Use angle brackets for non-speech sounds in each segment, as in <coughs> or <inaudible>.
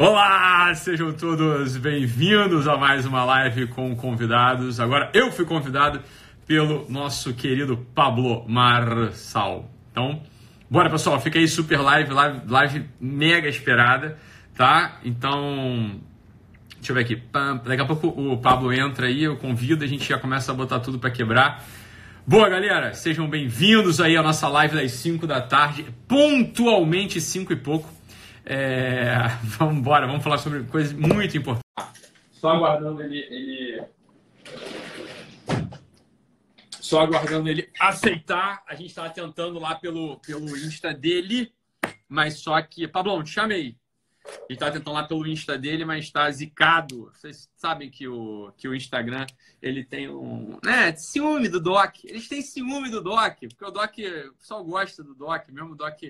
Olá, sejam todos bem-vindos a mais uma live com convidados. Agora eu fui convidado pelo nosso querido Pablo Marçal. Então, bora pessoal, fica aí super live, live, live mega esperada, tá? Então, deixa eu ver aqui. Daqui a pouco o Pablo entra aí, eu convido, a gente já começa a botar tudo para quebrar. Boa, galera, sejam bem-vindos aí à nossa live das 5 da tarde, pontualmente 5 e pouco. É, <laughs> vamos embora, vamos falar sobre coisas muito importantes. Só aguardando ele, ele, Só aguardando ele aceitar. A gente estava tentando lá pelo, pelo Insta dele, mas só que. Pablão, te chamei. A gente estava tentando lá pelo Insta dele, mas está zicado. Vocês sabem que o, que o Instagram ele tem um. Né, ciúme do Doc. Eles têm ciúme do Doc, porque o Doc. O pessoal gosta do Doc, mesmo o Doc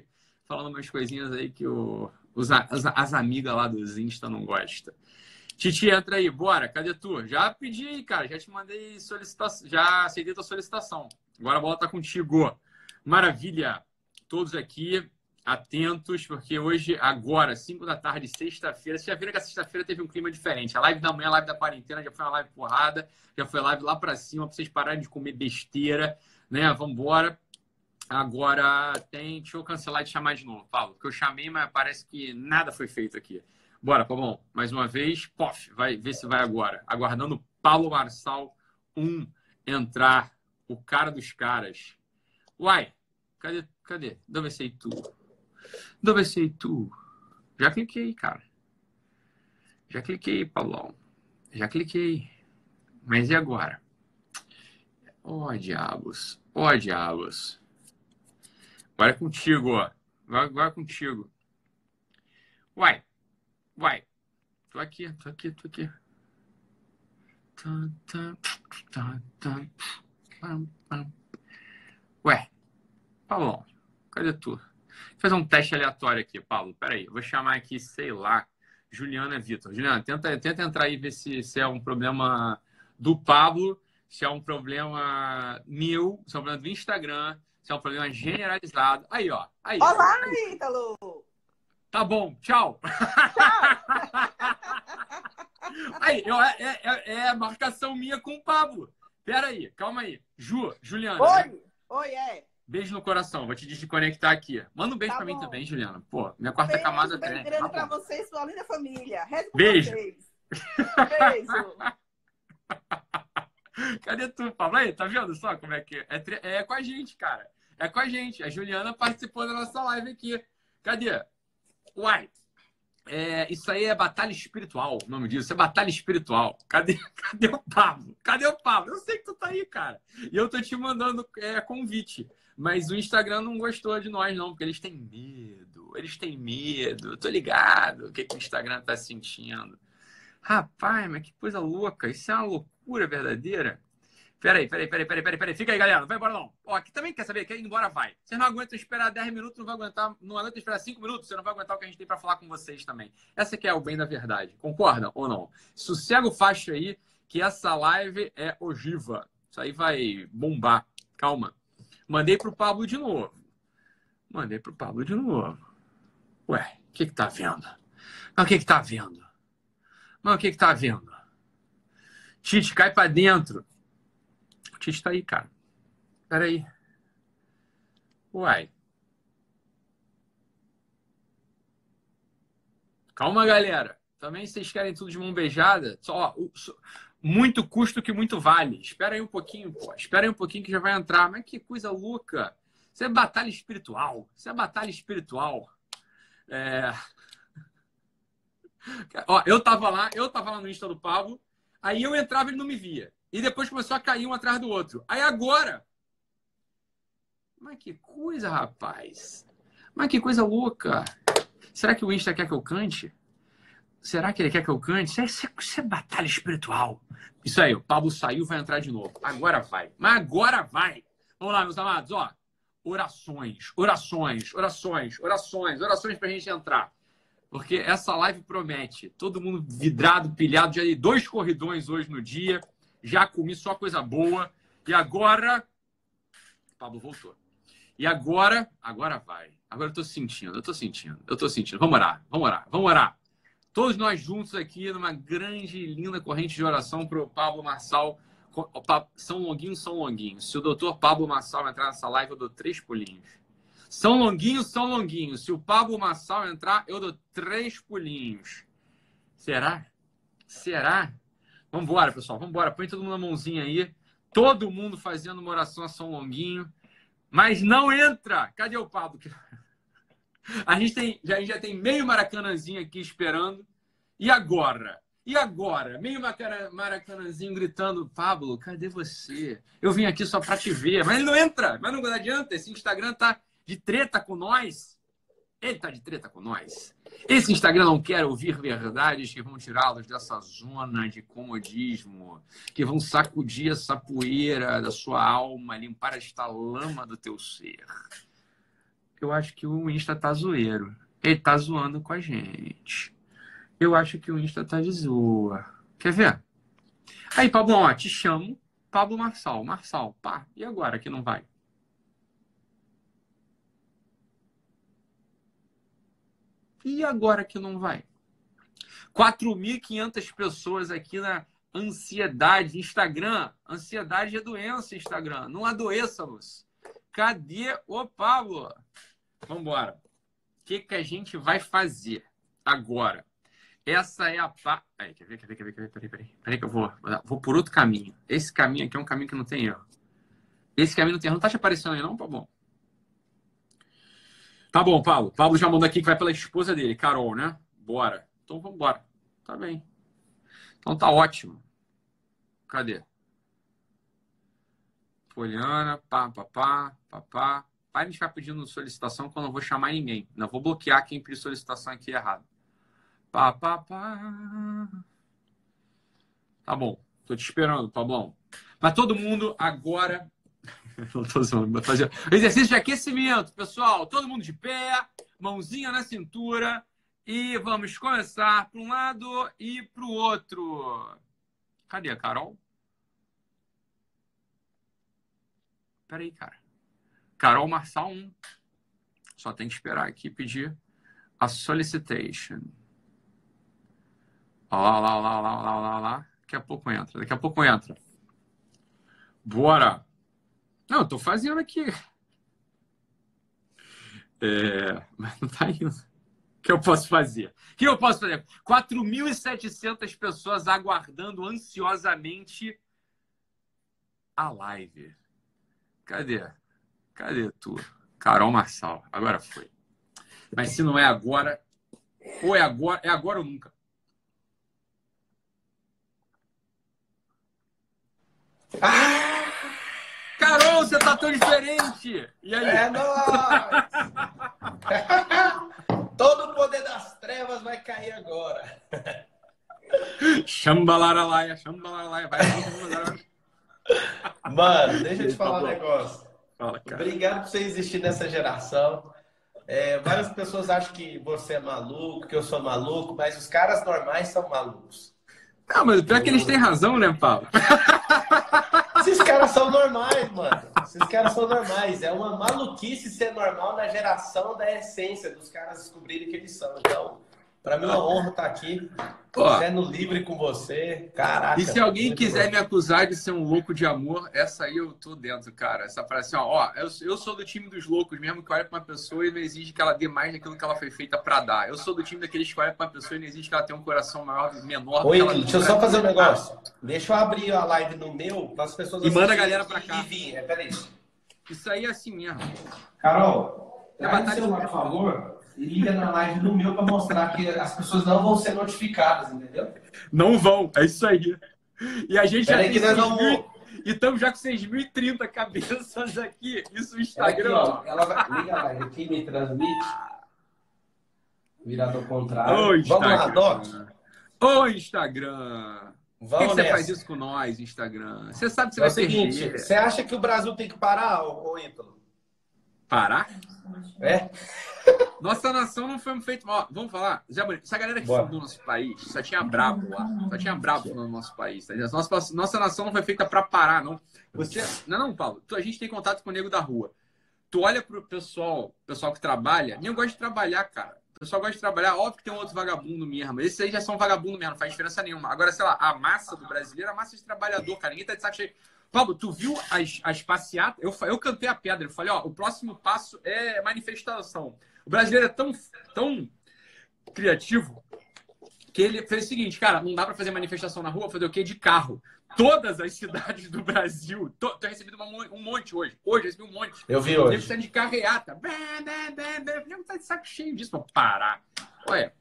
falando umas coisinhas aí que o, os, as, as amigas lá dos Insta não gostam. Titi, entra aí, bora, cadê tu? Já pedi aí, cara, já te mandei solicitação, já aceitei tua solicitação. Agora a bola tá contigo. Maravilha, todos aqui atentos, porque hoje, agora, 5 da tarde, sexta-feira, vocês já viram que a sexta-feira teve um clima diferente. A live da manhã, a live da quarentena, já foi uma live porrada, já foi live lá para cima, para vocês pararem de comer besteira, né? Vambora. Agora tem. Deixa eu cancelar e te chamar de novo, Paulo, porque eu chamei, mas parece que nada foi feito aqui. Bora, bom. Mais uma vez, pof, vai ver se vai agora. Aguardando Paulo Marçal 1 um, entrar, o cara dos caras. Uai, cadê? Cadê? Deve ser tu. Deve ser tu. Já cliquei, cara. Já cliquei, Paulão. Já cliquei. Mas e agora? Ó, oh, diabos. Ó, oh, diabos. Agora é contigo, ó. Agora, agora é contigo. Uai. Uai. Tô aqui, tô aqui, tô aqui. Ué. Paulo, cadê tu? Vou fazer um teste aleatório aqui, Paulo. Peraí, vou chamar aqui, sei lá, Juliana Vitor. Juliana, tenta, tenta entrar aí e ver se, se é um problema do Pablo, se é um problema meu, se é um problema do Instagram, isso é um problema generalizado. Aí, ó. Aí, Olá, Ítalo! Tá bom, tchau. Tchau. <laughs> aí, eu, é, é, é, a marcação minha com o Pablo. Pera aí, calma aí. Ju, Juliana. Oi, né? oi, é. Beijo no coração, vou te desconectar aqui. Manda um beijo tá pra bom. mim também, Juliana. Pô, minha quarta beijo camada bem grande tá pra você e sua linda família. Rezo beijo. <laughs> Beijo. Cadê tu, Pablo? Aí, tá vendo só como é que é? É com a gente, cara é com a gente. A Juliana participou da nossa live aqui. Cadê? Uai, é, isso aí é batalha espiritual, o nome disso. Isso é batalha espiritual. Cadê, <laughs> cadê o Pablo? Cadê o Pablo? Eu sei que tu tá aí, cara. E eu tô te mandando é, convite. Mas o Instagram não gostou de nós, não, porque eles têm medo. Eles têm medo. Eu tô ligado o que, que o Instagram tá sentindo. Rapaz, mas que coisa louca. Isso é uma loucura verdadeira. Peraí, peraí, peraí, peraí, peraí, peraí. Fica aí, galera. Não vai embora, não. Ó, aqui também quer saber, quer ir embora, vai. Você não aguenta esperar 10 minutos, não vai aguentar. Não aguenta esperar 5 minutos, você não vai aguentar o que a gente tem para falar com vocês também. Essa que é o bem da verdade. Concordam ou não? Sossega o facho aí, que essa live é ogiva. Isso aí vai bombar. Calma. Mandei pro Pablo de novo. Mandei pro Pablo de novo. Ué, o que que tá vendo? Mas o que que tá vendo? Mas o que que tá vendo? Tite, cai para dentro. O Tite tá aí, cara. Peraí. Uai. Calma, galera. Também vocês querem tudo de mão beijada? Só, ó, muito custo que muito vale. Espera aí um pouquinho, pô. Espera aí um pouquinho que já vai entrar. Mas que coisa louca. Isso é batalha espiritual. Isso é batalha espiritual. É... <laughs> Ó, eu tava lá, eu tava lá no Insta do Pablo, aí eu entrava e ele não me via. E depois começou a cair um atrás do outro. Aí agora. Mas que coisa, rapaz. Mas que coisa louca. Será que o Insta quer que eu cante? Será que ele quer que eu cante? Isso é, isso é, isso é batalha espiritual. Isso aí, o Pablo saiu, vai entrar de novo. Agora vai. Mas agora vai. Vamos lá, meus amados, ó. Orações, orações, orações, orações, orações pra gente entrar. Porque essa live promete. Todo mundo vidrado, pilhado. Já dei dois corridões hoje no dia já comi só coisa boa. E agora. Pablo voltou. E agora, agora vai. Agora eu tô sentindo, eu tô sentindo, eu tô sentindo. Vamos orar, vamos orar, vamos orar. Todos nós juntos aqui numa grande e linda corrente de oração para o Pablo Marçal. São Longuinho, São Longuinho. Se o doutor Pablo Marçal entrar nessa live, eu dou três pulinhos. São Longuinho, São Longuinho. Se o Pablo Marçal entrar, eu dou três pulinhos. Será? Será? Vambora, pessoal. Vambora. Põe todo mundo na mãozinha aí. Todo mundo fazendo uma oração a São Longuinho. Mas não entra. Cadê o Pablo? A gente, tem, já, a gente já tem meio maracanãzinho aqui esperando. E agora? E agora? Meio maracanãzinho gritando, Pablo, cadê você? Eu vim aqui só para te ver. Mas ele não entra, mas não adianta. Esse Instagram tá de treta com nós. Ele tá de treta com nós. Esse Instagram não quer ouvir verdades que vão tirá-los dessa zona de comodismo, que vão sacudir essa poeira da sua alma, limpar esta lama do teu ser eu acho que o Insta tá zoeiro. Ele tá zoando com a gente. Eu acho que o Insta tá de zoa. Quer ver? Aí, Pablo, ó, te chamo. Pablo Marçal. Marçal, pá. E agora que não vai? E agora que não vai? 4.500 pessoas aqui na ansiedade. Instagram. Ansiedade é doença, Instagram. Não adoeçamos. Cadê o Pablo? Vamos embora. O que, que a gente vai fazer agora? Essa é a parte. Quer ver, quer ver, quer ver, quer ver, peraí, peraí. Peraí que eu vou, vou por outro caminho. Esse caminho aqui é um caminho que não tem erro. Esse caminho não tem erro. Não tá te aparecendo aí, não? Bom. Tá bom, Paulo. Paulo já mandou aqui que vai pela esposa dele, Carol, né? Bora. Então vamos embora. Tá bem. Então tá ótimo. Cadê? Poliana, pá, pá, pá, pá, pá. Para de ficar pedindo solicitação quando eu não vou chamar ninguém. Não vou bloquear quem pediu solicitação aqui errado. Pá, pá, pá. Tá bom. Tô te esperando, Pablão. Mas todo mundo agora. <laughs> fazer exercício de aquecimento, pessoal. Todo mundo de pé, mãozinha na cintura. E vamos começar para um lado e para o outro. Cadê a Carol? Peraí, cara. Carol Marçal 1. Só tem que esperar aqui pedir a solicitation. Lá, lá, lá, lá, lá, lá, lá. Daqui a pouco entra. Daqui a pouco entra. Bora. Não, tô fazendo aqui. É, mas não tá indo. O que eu posso fazer? O que eu posso fazer? 4.700 pessoas aguardando ansiosamente a live. Cadê? Cadê tu? Carol Marçal. Agora foi. Mas se não é agora, ou é agora, é agora ou nunca. Ah! Você tá tão diferente! E aí? É nóis! <laughs> Todo o poder das trevas vai cair agora. Chambalaralaia, chambalaralaia. Vai. <laughs> Mano, deixa eu te falar tá um negócio. Fala. Obrigado por você existir nessa geração. É, várias pessoas acham que você é maluco, que eu sou maluco, mas os caras normais são malucos. Não, mas pior que eles têm razão, né, Paulo? <laughs> Esses caras são normais, mano. Esses caras são normais. É uma maluquice ser normal na geração da essência dos caras descobrirem que eles são. Então, para mim é uma honra estar aqui, Ó. sendo livre com você. Caraca. E se alguém quiser bom. me acusar de ser um louco de amor, essa aí eu tô dentro, cara. Essa frase assim, ó, ó eu, eu sou do time dos loucos, mesmo que olha pra uma pessoa e não exige que ela dê mais daquilo que ela foi feita pra dar. Eu sou do time daqueles que olha pra uma pessoa e não exige que ela tenha um coração maior, menor do Oi, ela deixa eu só fazer um negócio. Deixa eu abrir a live no meu para as pessoas E manda a galera pra cá. E vir. É, peraí. Isso aí é assim mesmo. Carol, É batalha- por favor, liga na live no meu para mostrar que as pessoas não vão ser notificadas, entendeu? Não vão, é isso aí. E a gente já Peraí tem que nós 6.000 vamos... E estamos já com 6.030 cabeças aqui. Isso no Aqui, Instagram. ó, ela vai... Liga a live aqui, me transmite. Virado ao contrário. Ô, Vamos lá. Doc. Ô, Instagram. Por que, que você faz isso com nós, Instagram? Você sabe que você É o vai seguinte, perder. você acha que o Brasil tem que parar, ô, ô Ítalo? Parar? É? Nossa nação não foi feita. Ó, vamos falar? Zé Bonito, essa galera que Bora. fundou o nosso país só tinha brabo lá. Só tinha brabo no nosso país. Tá? Nossa, nossa nação não foi feita pra parar, não. Você. Não, não, Paulo. Tu- a gente tem contato com o nego da rua. Tu olha pro pessoal, pessoal que trabalha, nem gosta de trabalhar, cara. o pessoal gosta de trabalhar, óbvio que tem um outro vagabundo mesmo. Esses aí já são vagabundo mesmo, não faz diferença nenhuma. Agora, sei lá, a massa do brasileiro, a massa de trabalhador, cara, ninguém tá de saco cheio. Pablo, tu viu as, as passeatas? Eu, eu cantei a pedra, eu falei, ó, o próximo passo é manifestação. O brasileiro é tão, tão criativo que ele fez o seguinte, cara, não dá para fazer manifestação na rua, fazer o quê? De carro. Todas as cidades do Brasil, tô, tô recebido uma, um monte hoje. Hoje eu recebi um monte. Eu vi hoje. Deve de carreata. Não tá de saco cheio disso pra parar. Olha,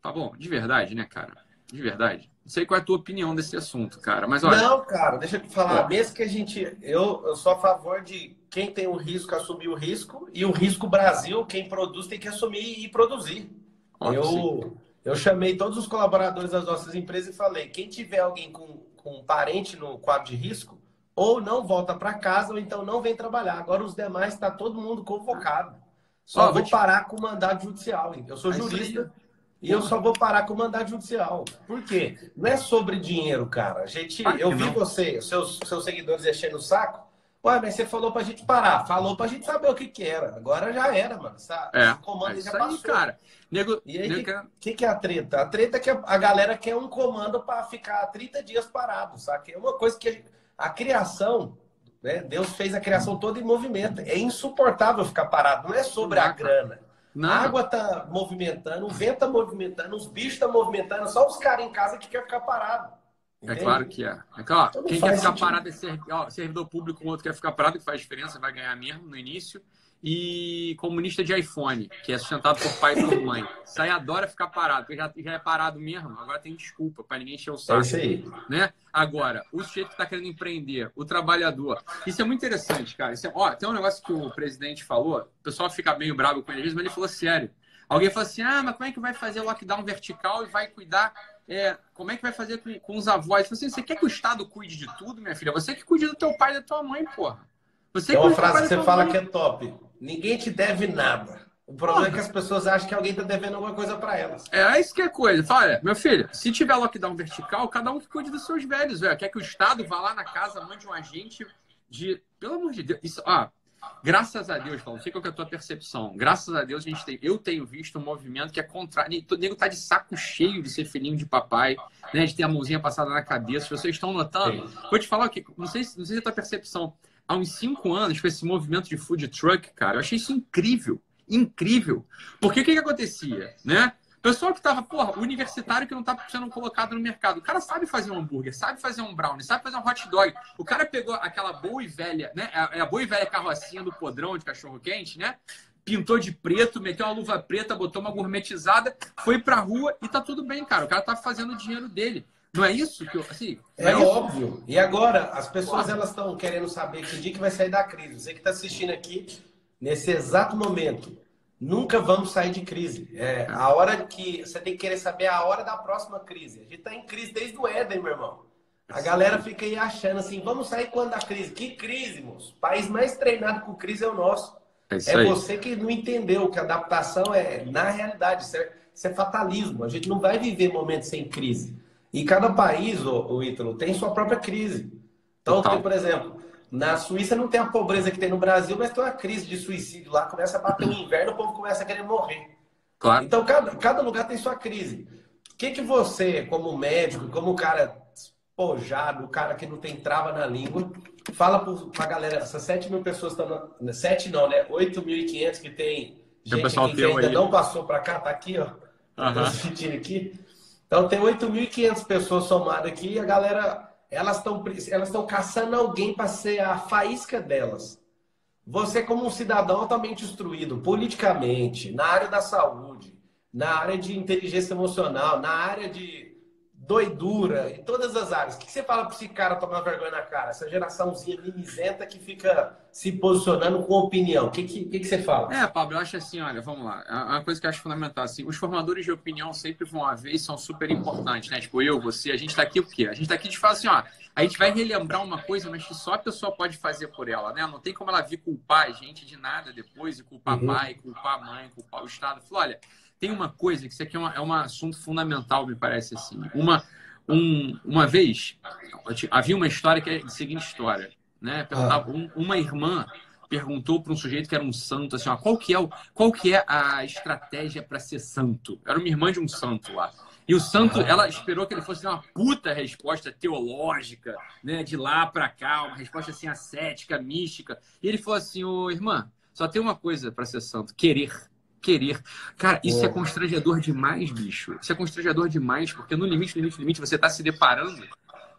tá bom, de verdade, né, cara? De verdade. Não sei qual é a tua opinião desse assunto, cara. Mas olha. Não, cara, deixa eu te falar. Mesmo que a gente. Eu, eu sou a favor de quem tem o risco assumir o risco. E o risco Brasil, quem produz tem que assumir e produzir. eu, eu chamei todos os colaboradores das nossas empresas e falei: quem tiver alguém com, com um parente no quadro de risco, ou não volta para casa, ou então não vem trabalhar. Agora os demais está todo mundo convocado. Só vou te... parar com o mandado judicial. Eu sou jurista. E eu só vou parar com o mandado judicial. Por quê? Não é sobre dinheiro, cara. A gente, eu vi você, seus, seus seguidores enchendo o saco. Ué, mas você falou pra gente parar. Falou pra gente saber o que que era. Agora já era, mano. Essa, é, esse comando é já passou. Aí, cara. Nego, e aí, o que, que, que, é a treta? A treta é que a galera quer um comando para ficar 30 dias parado, sabe? É uma coisa que a, a criação, né? Deus fez a criação toda em movimento. É insuportável ficar parado. Não é sobre a grana. Não. A água tá movimentando, o vento tá movimentando, os bichos tá movimentando, só os caras em casa que quer ficar parado. É Entende? É claro que é. é claro. Então Quem quer ficar sentido. parado é servidor, servidor público, o outro quer ficar parado, que faz diferença, vai ganhar mesmo no início. E comunista de iPhone, que é sustentado por pai e por mãe. Isso aí adora ficar parado, porque já, já é parado mesmo, agora tem desculpa para ninguém encher o saco. É isso aí. Né? Agora, o sujeito que está querendo empreender, o trabalhador. Isso é muito interessante, cara. Isso é, ó, tem um negócio que o presidente falou, o pessoal fica meio bravo com ele, mas ele falou sério. Alguém falou assim: ah, mas como é que vai fazer lockdown vertical e vai cuidar é, como é que vai fazer com, com os avós? Assim, você quer que o Estado cuide de tudo, minha filha? Você que cuide do teu pai e da tua mãe, porra. Você é uma frase que você fala mãe. que é top. Ninguém te deve nada. O problema porra. é que as pessoas acham que alguém está devendo alguma coisa para elas. É, é isso que é coisa. Fala, meu filho, se tiver lockdown vertical, cada um que cuide dos seus velhos, velho. Quer que o Estado vá lá na casa, mande um agente de. Pelo amor de Deus. Isso, ah, Graças a Deus, Paulo, não sei qual é a tua percepção. Graças a Deus, a gente tem, eu tenho visto um movimento que é contrário. O nego tá de saco cheio de ser filhinho de papai, né? De ter a mãozinha passada na cabeça. Vocês estão notando? Sim. Vou te falar o que, não sei, não sei se é a tua percepção. Há uns cinco anos, com esse movimento de food truck, cara, eu achei isso incrível. Incrível. Porque o que, que acontecia, né? Pessoal que tava, porra, universitário que não tá sendo colocado no mercado. O cara sabe fazer um hambúrguer, sabe fazer um brownie, sabe fazer um hot dog. O cara pegou aquela boa e velha, né? É a boa e velha carrocinha do podrão de cachorro quente, né? Pintou de preto, meteu uma luva preta, botou uma gourmetizada, foi pra rua e tá tudo bem, cara. O cara tá fazendo o dinheiro dele. Não é isso que eu, assim, é, é óbvio. E agora as pessoas elas estão querendo saber que dia que vai sair da crise. Você que está assistindo aqui nesse exato momento, Nunca vamos sair de crise. É a hora que você tem que querer saber a hora da próxima crise. A gente está em crise desde o Éden, meu irmão. A galera fica aí achando assim, vamos sair quando da crise? Que crise, moço? O país mais treinado com crise é o nosso. É, é você que não entendeu que a adaptação é, na realidade, isso é, isso é, fatalismo. A gente não vai viver momentos sem crise. E cada país, o, o Ítalo, tem sua própria crise. Então, tem, por exemplo, na Suíça não tem a pobreza que tem no Brasil, mas tem uma crise de suicídio lá, começa a bater o inverno, o povo começa a querer morrer. Claro. Então, cada, cada lugar tem sua crise. O que, que você, como médico, como cara pojado, o cara que não tem trava na língua, fala para a galera, essas 7 mil pessoas estão... 7 não, né? 8.500 que tem gente aqui que ainda aí. não passou para cá, tá aqui, ó. Uhum. aqui. Então, tem 8.500 pessoas somadas aqui e a galera elas estão elas caçando alguém para ser a faísca delas. Você, como um cidadão altamente instruído politicamente, na área da saúde, na área de inteligência emocional, na área de doidura, em todas as áreas. O que você fala para esse cara tomar vergonha na cara? Essa geraçãozinha mimizenta que fica se posicionando com opinião. O que, que, que, você fala? É, Pablo, eu acho assim, olha, vamos lá. É uma coisa que eu acho fundamental, assim, os formadores de opinião sempre vão haver e são super importantes, né? Tipo, eu, você, a gente está aqui o quê? A gente está aqui de falar assim, ó, a gente vai relembrar uma coisa, mas que só a pessoa pode fazer por ela, né? Não tem como ela vir culpar a gente de nada depois, e culpar uhum. pai, culpar mãe, culpar o Estado. Falou, olha, tem uma coisa que isso aqui é, uma, é um assunto fundamental, me parece assim. Uma, um, uma vez, havia uma história que é a seguinte história, né? Perguntava, um, uma irmã perguntou para um sujeito que era um santo, assim, ó, qual que é, o, qual que é a estratégia para ser santo? Era uma irmã de um santo lá. E o santo, ela esperou que ele fosse dar uma puta resposta teológica, né, de lá para cá, uma resposta assim ascética, mística. E ele falou assim: "Ô, irmã, só tem uma coisa para ser santo, querer querer. Cara, isso é constrangedor demais, bicho. Isso é constrangedor demais, porque no limite, limite, limite, você está se deparando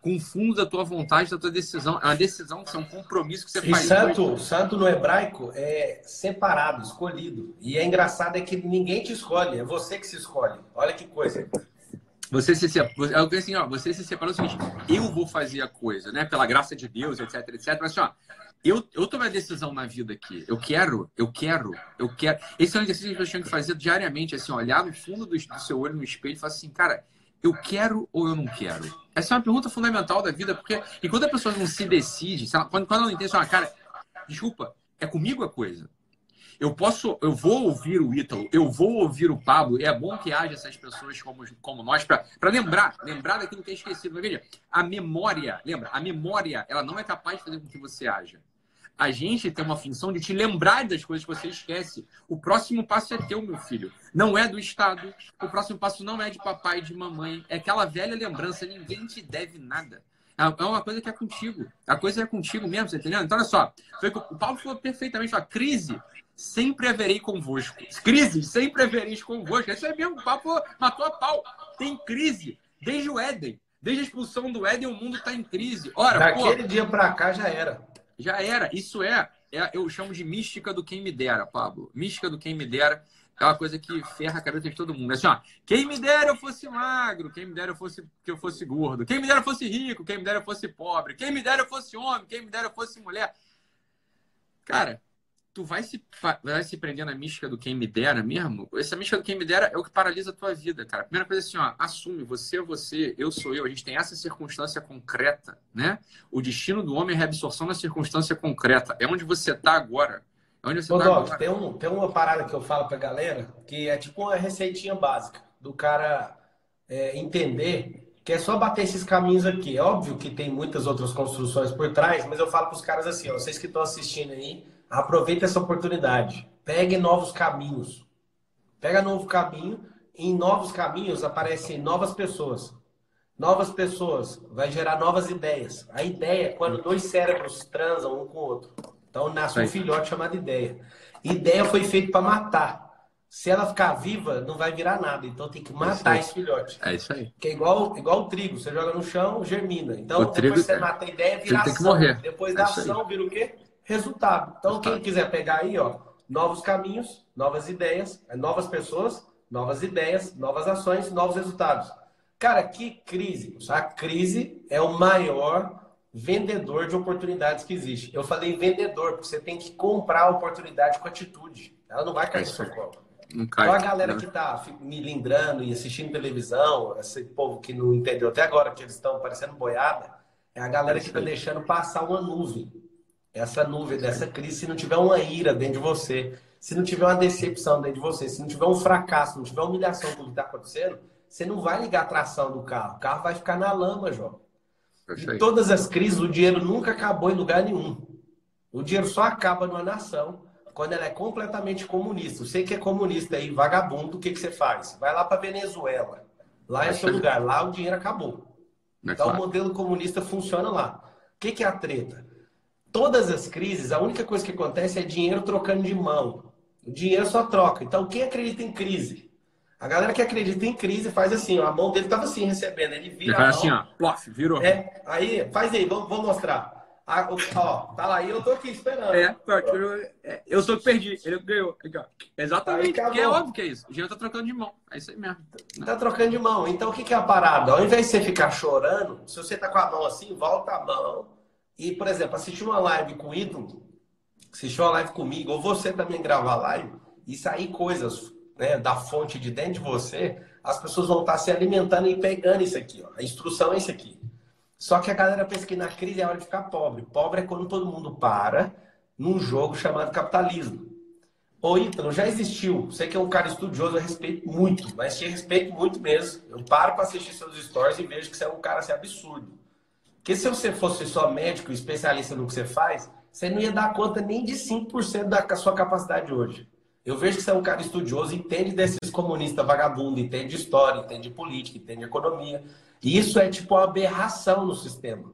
com o fundo da tua vontade, da tua decisão. É uma decisão, é um compromisso que você E faz. santo, santo no hebraico é separado, escolhido. E é engraçado é que ninguém te escolhe, é você que se escolhe. Olha que coisa. Você se separou, penso assim, ó, você se separou o seguinte, eu vou fazer a coisa, né, pela graça de Deus, etc, etc, mas assim, ó, eu, eu tomei a decisão na vida aqui, eu quero, eu quero, eu quero, esse é um exercício que eu tenho que fazer diariamente, assim, olhar no fundo do, do seu olho no espelho e falar assim, cara, eu quero ou eu não quero? Essa é uma pergunta fundamental da vida, porque enquanto a pessoa não se decide, ela- quando, quando ela não entende, assim, ó, cara, desculpa, é comigo a coisa. Eu posso, eu vou ouvir o Ítalo, eu vou ouvir o Pablo. É bom que haja essas pessoas como, como nós para lembrar, lembrar daquilo que é esquecido. Mas veja, a memória, lembra? A memória, ela não é capaz de fazer com que você haja. A gente tem uma função de te lembrar das coisas que você esquece. O próximo passo é teu, meu filho. Não é do Estado. O próximo passo não é de papai e de mamãe. É aquela velha lembrança. Ninguém te deve nada. É é uma coisa que é contigo. A coisa é contigo mesmo, você entendeu? Então, olha só. Foi que o Paulo falou perfeitamente. Ó, crise, sempre haverei convosco. Crise, sempre havereis convosco. Isso é mesmo. O Paulo matou a pau. Tem crise desde o Éden. Desde a expulsão do Éden, o mundo está em crise. Ora, pô, Daquele dia pra cá já era. Já era. Isso é, é, eu chamo de mística do quem me dera, Pablo. Mística do quem me dera é uma coisa que ferra a cabeça de todo mundo. Assim, ó, quem me dera eu fosse magro, quem me dera eu fosse que eu fosse gordo, quem me dera eu fosse rico, quem me dera eu fosse pobre, quem me dera eu fosse homem, quem me dera eu fosse mulher. Cara, tu vai se, vai se prender na mística do quem me dera mesmo? Essa mística do quem me dera é o que paralisa a tua vida, cara. Primeira coisa assim, ó, assume, você é você, eu sou eu. A gente tem essa circunstância concreta, né? O destino do homem é a reabsorção da circunstância concreta. É onde você tá agora. É onde você Ô, tá Doc, agora. tem, um, tem uma parada que eu falo pra galera que é tipo uma receitinha básica do cara é, entender que é só bater esses caminhos aqui. É óbvio que tem muitas outras construções por trás, mas eu falo pros caras assim, ó, vocês que estão assistindo aí, aproveita essa oportunidade. Pegue novos caminhos. Pega novo caminho e em novos caminhos aparecem novas pessoas. Novas pessoas vai gerar novas ideias. A ideia é quando dois cérebros transam um com o outro. Então nasce um filhote chamado ideia. Ideia foi feita para matar. Se ela ficar viva, não vai virar nada. Então tem que matar aí. esse filhote. É isso aí. Que é igual, igual o trigo. Você joga no chão, germina. Então, O depois trigo- você mata a ideia, vira ação. morrer. Depois É da aí. ação, vira o quê? Resultado. Então, quem quiser pegar aí, ó, novos caminhos, novas ideias, é, novas pessoas, novas ideias, novas ações, novos resultados. Cara, que crise. A crise é o maior vendedor de oportunidades que existe. Eu falei vendedor, porque você tem que comprar a oportunidade com atitude. Ela não vai cair no seu colo. Não cai. Então a galera Não. que tá me lindrando e assistindo televisão, esse povo que não entendeu até agora que eles estão parecendo boiada, é a galera que tá deixando passar uma nuvem. Essa nuvem dessa crise, se não tiver uma ira dentro de você, se não tiver uma decepção dentro de você, se não tiver um fracasso, se não tiver humilhação com o que está acontecendo, você não vai ligar a tração do carro. O carro vai ficar na lama, João. Em todas as crises, o dinheiro nunca acabou em lugar nenhum. O dinheiro só acaba numa nação quando ela é completamente comunista. Você que é comunista aí, vagabundo, o que, que você faz? Vai lá para Venezuela. Lá é seu lugar. Lá o dinheiro acabou. É Então o modelo comunista funciona lá. O que, que é a treta? Todas as crises, a única coisa que acontece é dinheiro trocando de mão. O dinheiro só troca. Então quem acredita em crise? A galera que acredita em crise faz assim, ó, a mão dele estava assim recebendo, ele Ele vira a faz assim, ó. Plof, virou. é, aí, faz aí, vamos, vamos mostrar. Ah, ó, tá lá, e eu tô aqui esperando. É, pronto, eu, é, eu sou que perdi, ele ganhou. Aqui. Exatamente, Aí porque é óbvio que é isso. O dinheiro tá trocando de mão. É isso aí mesmo. Tá trocando de mão. Então, o que, que é a parada? Ao invés de você ficar chorando, se você tá com a mão assim, volta a mão. E, por exemplo, assistir uma live com o ídolo, assistir uma live comigo, ou você também gravar live, e sair coisas né, da fonte de dentro de você, as pessoas vão estar se alimentando e pegando isso aqui. Ó. A instrução é isso aqui. Só que a galera pensa que na crise é hora de ficar pobre. Pobre é quando todo mundo para num jogo chamado capitalismo. Ô, Ítalo, já existiu. Você que é um cara estudioso, eu respeito muito, mas te respeito muito mesmo. Eu paro para assistir seus stories e vejo que você é um cara assim, absurdo. Porque se você fosse só médico, especialista no que você faz, você não ia dar conta nem de 5% da sua capacidade hoje. Eu vejo que você é um cara estudioso, entende desses comunistas vagabundos, entende história, entende política, entende economia. E isso é tipo uma aberração no sistema.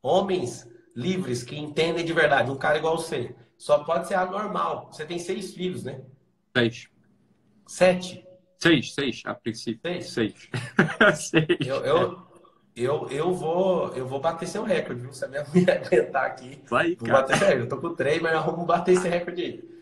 Homens livres que entendem de verdade, um cara igual você, só pode ser anormal. Você tem seis filhos, né? Seis. Sete? Seis, seis, a princípio. Seis? Seis. <laughs> seis. Eu, eu, eu, eu, vou, eu vou bater seu recorde, viu? Você me <laughs> aguentar aqui. Vai, Vou cara. bater recorde. Eu tô com três, mas nós vamos bater esse recorde aí.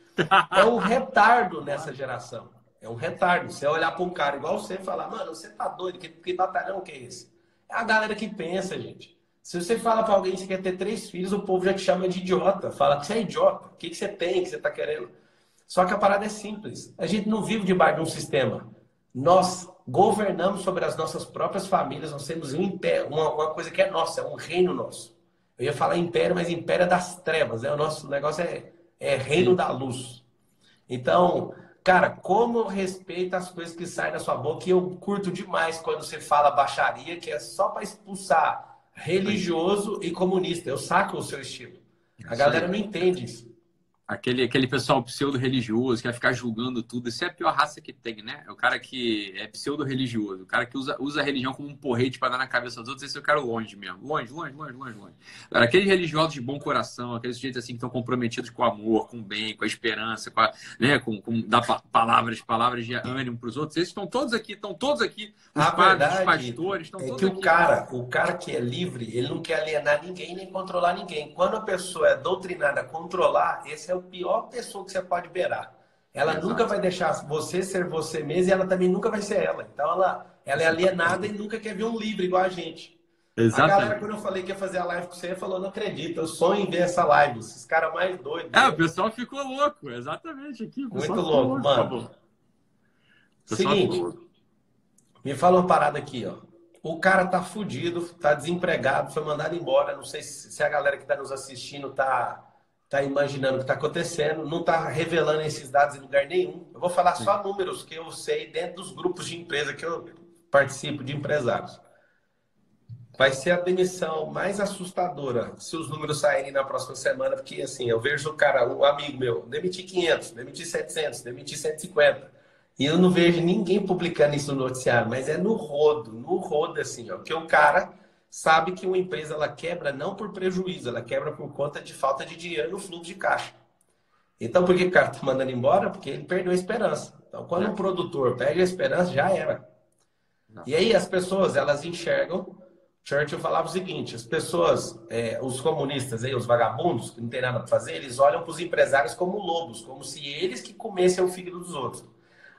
É um retardo nessa geração. É um retardo. Você olhar para um cara igual você e falar, mano, você tá doido? Que, que batalhão que é esse? É a galera que pensa, gente. Se você fala para alguém que você quer ter três filhos, o povo já te chama de idiota. Fala que você é idiota. O que, que você tem, que você tá querendo? Só que a parada é simples. A gente não vive debaixo de um sistema. Nós governamos sobre as nossas próprias famílias. Nós temos um império, uma, uma coisa que é nossa, é um reino nosso. Eu ia falar império, mas império é das trevas. Né? O nosso negócio é, é reino da luz. Então, cara, como eu respeito as coisas que saem da sua boca, e eu curto demais quando você fala baixaria, que é só para expulsar religioso e comunista. Eu saco o seu estilo. A galera não entende isso. Aquele, aquele pessoal pseudo-religioso que vai ficar julgando tudo. Isso é a pior raça que tem, né? É o cara que é pseudo-religioso. O cara que usa, usa a religião como um porrete para dar na cabeça dos outros. Esse eu quero longe mesmo. Longe, longe, longe, longe, longe. Agora, aqueles religiosos de bom coração, aqueles sujeitos assim que estão comprometidos com o amor, com o bem, com a esperança, com, a, né, com, com dar pa palavras, palavras de ânimo para os outros. Esses estão todos aqui, estão todos aqui. Os A padres, os pastores, estão É todos que o aqui. cara, o cara que é livre, ele não quer alienar ninguém nem controlar ninguém. Quando a pessoa é doutrinada a controlar, esse é o pior pessoa que você pode beirar. Ela Exato. nunca vai deixar você ser você mesma e ela também nunca vai ser ela. Então ela, ela é alienada e nunca quer ver um livre igual a gente. A galera, quando eu falei que ia fazer a live com você, falou, não acredito, eu sonho em ver essa live. Esses caras mais doidos. É, o pessoal ficou louco, exatamente aqui. Muito louco, por mano. Seguinte, louco. Me fala uma parada aqui, ó. O cara tá fudido, tá desempregado, foi mandado embora. Não sei se se a galera que tá nos assistindo tá, tá imaginando o que tá acontecendo. Não tá revelando esses dados em lugar nenhum. Eu vou falar só números que eu sei dentro dos grupos de empresa que eu participo, de empresários. Vai ser a demissão mais assustadora se os números saírem na próxima semana, porque assim, eu vejo o cara, um amigo meu, demiti 500, demiti 700, demiti 150. E eu não vejo ninguém publicando isso no noticiário, mas é no rodo, no rodo assim, ó, que o cara sabe que uma empresa ela quebra não por prejuízo, ela quebra por conta de falta de dinheiro no fluxo de caixa. Então, por que o cara tá mandando embora? Porque ele perdeu a esperança. Então, quando É. um produtor perde a esperança, já era. Não. E aí as pessoas, elas enxergam. Churchill falava o seguinte: as pessoas, é, os comunistas, aí, os vagabundos, que não tem nada para fazer, eles olham para os empresários como lobos, como se eles que comessem o fígado dos outros.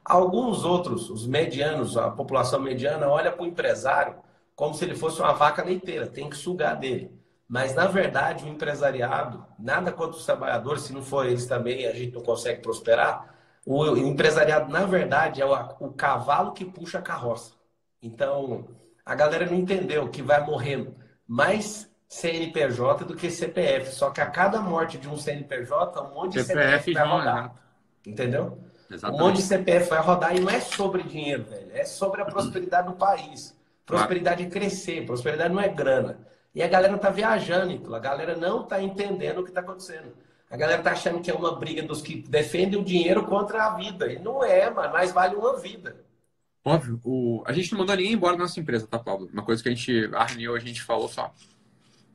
Alguns outros, os medianos, a população mediana, olha para o empresário como se ele fosse uma vaca leiteira, tem que sugar dele. Mas, na verdade, o empresariado, nada contra os trabalhadores, se não for eles também, a gente não consegue prosperar. O empresariado, na verdade, é o, cavalo que puxa a carroça. Então, a galera não entendeu que vai morrendo mais CNPJ do que CPF. Só que a cada morte de um CNPJ, um monte de CPF, CPF vai rodar. Entendeu? Um Exatamente. monte de CPF vai rodar e não é sobre dinheiro, velho. É sobre a prosperidade do país. Prosperidade é crescer, prosperidade não é grana. E a galera tá viajando, então. A galera não tá entendendo o que tá acontecendo. A galera tá achando que é uma briga dos que defendem o dinheiro contra a vida. E não é, mano. Mas vale uma vida. Óbvio, o... a gente não mandou ninguém embora da nossa empresa, tá, Pablo? Uma coisa que a gente, a reunião, a gente falou só.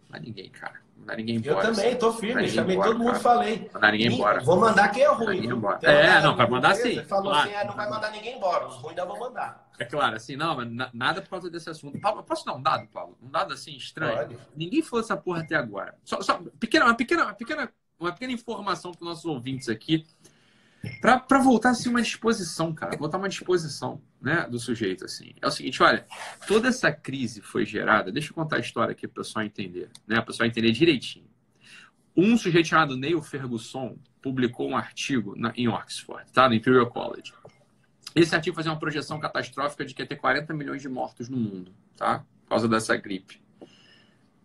Não dá ninguém, cara. Dá ninguém Eu embora. também, assim. tô firme. Chamei embora, todo mundo cara. falei. Dá ninguém embora. Vou mandar quem é ruim. É, não, vai mandar sim, que Falou claro. assim, ah, não vai mandar ninguém embora. Os ruins ainda vão mandar. É claro, assim, não, mas na- nada por causa desse assunto. Pablo, posso dar um dado, Paulo? Um dado assim estranho? Pode. Ninguém falou essa porra até agora. Só, só pequena, uma, pequena, uma, pequena, uma pequena informação para os nossos ouvintes aqui. Para voltar assim, uma disposição, cara. Voltar uma disposição né, do sujeito. assim. É o seguinte, olha, toda essa crise foi gerada. Deixa eu contar a história aqui para o pessoal entender. Né, para o pessoal entender direitinho. Um sujeito chamado Neil Ferguson publicou um artigo na, em Oxford, tá? no Imperial College. Esse artigo fazia uma projeção catastrófica de que ia ter 40 milhões de mortos no mundo, tá? Por causa dessa gripe.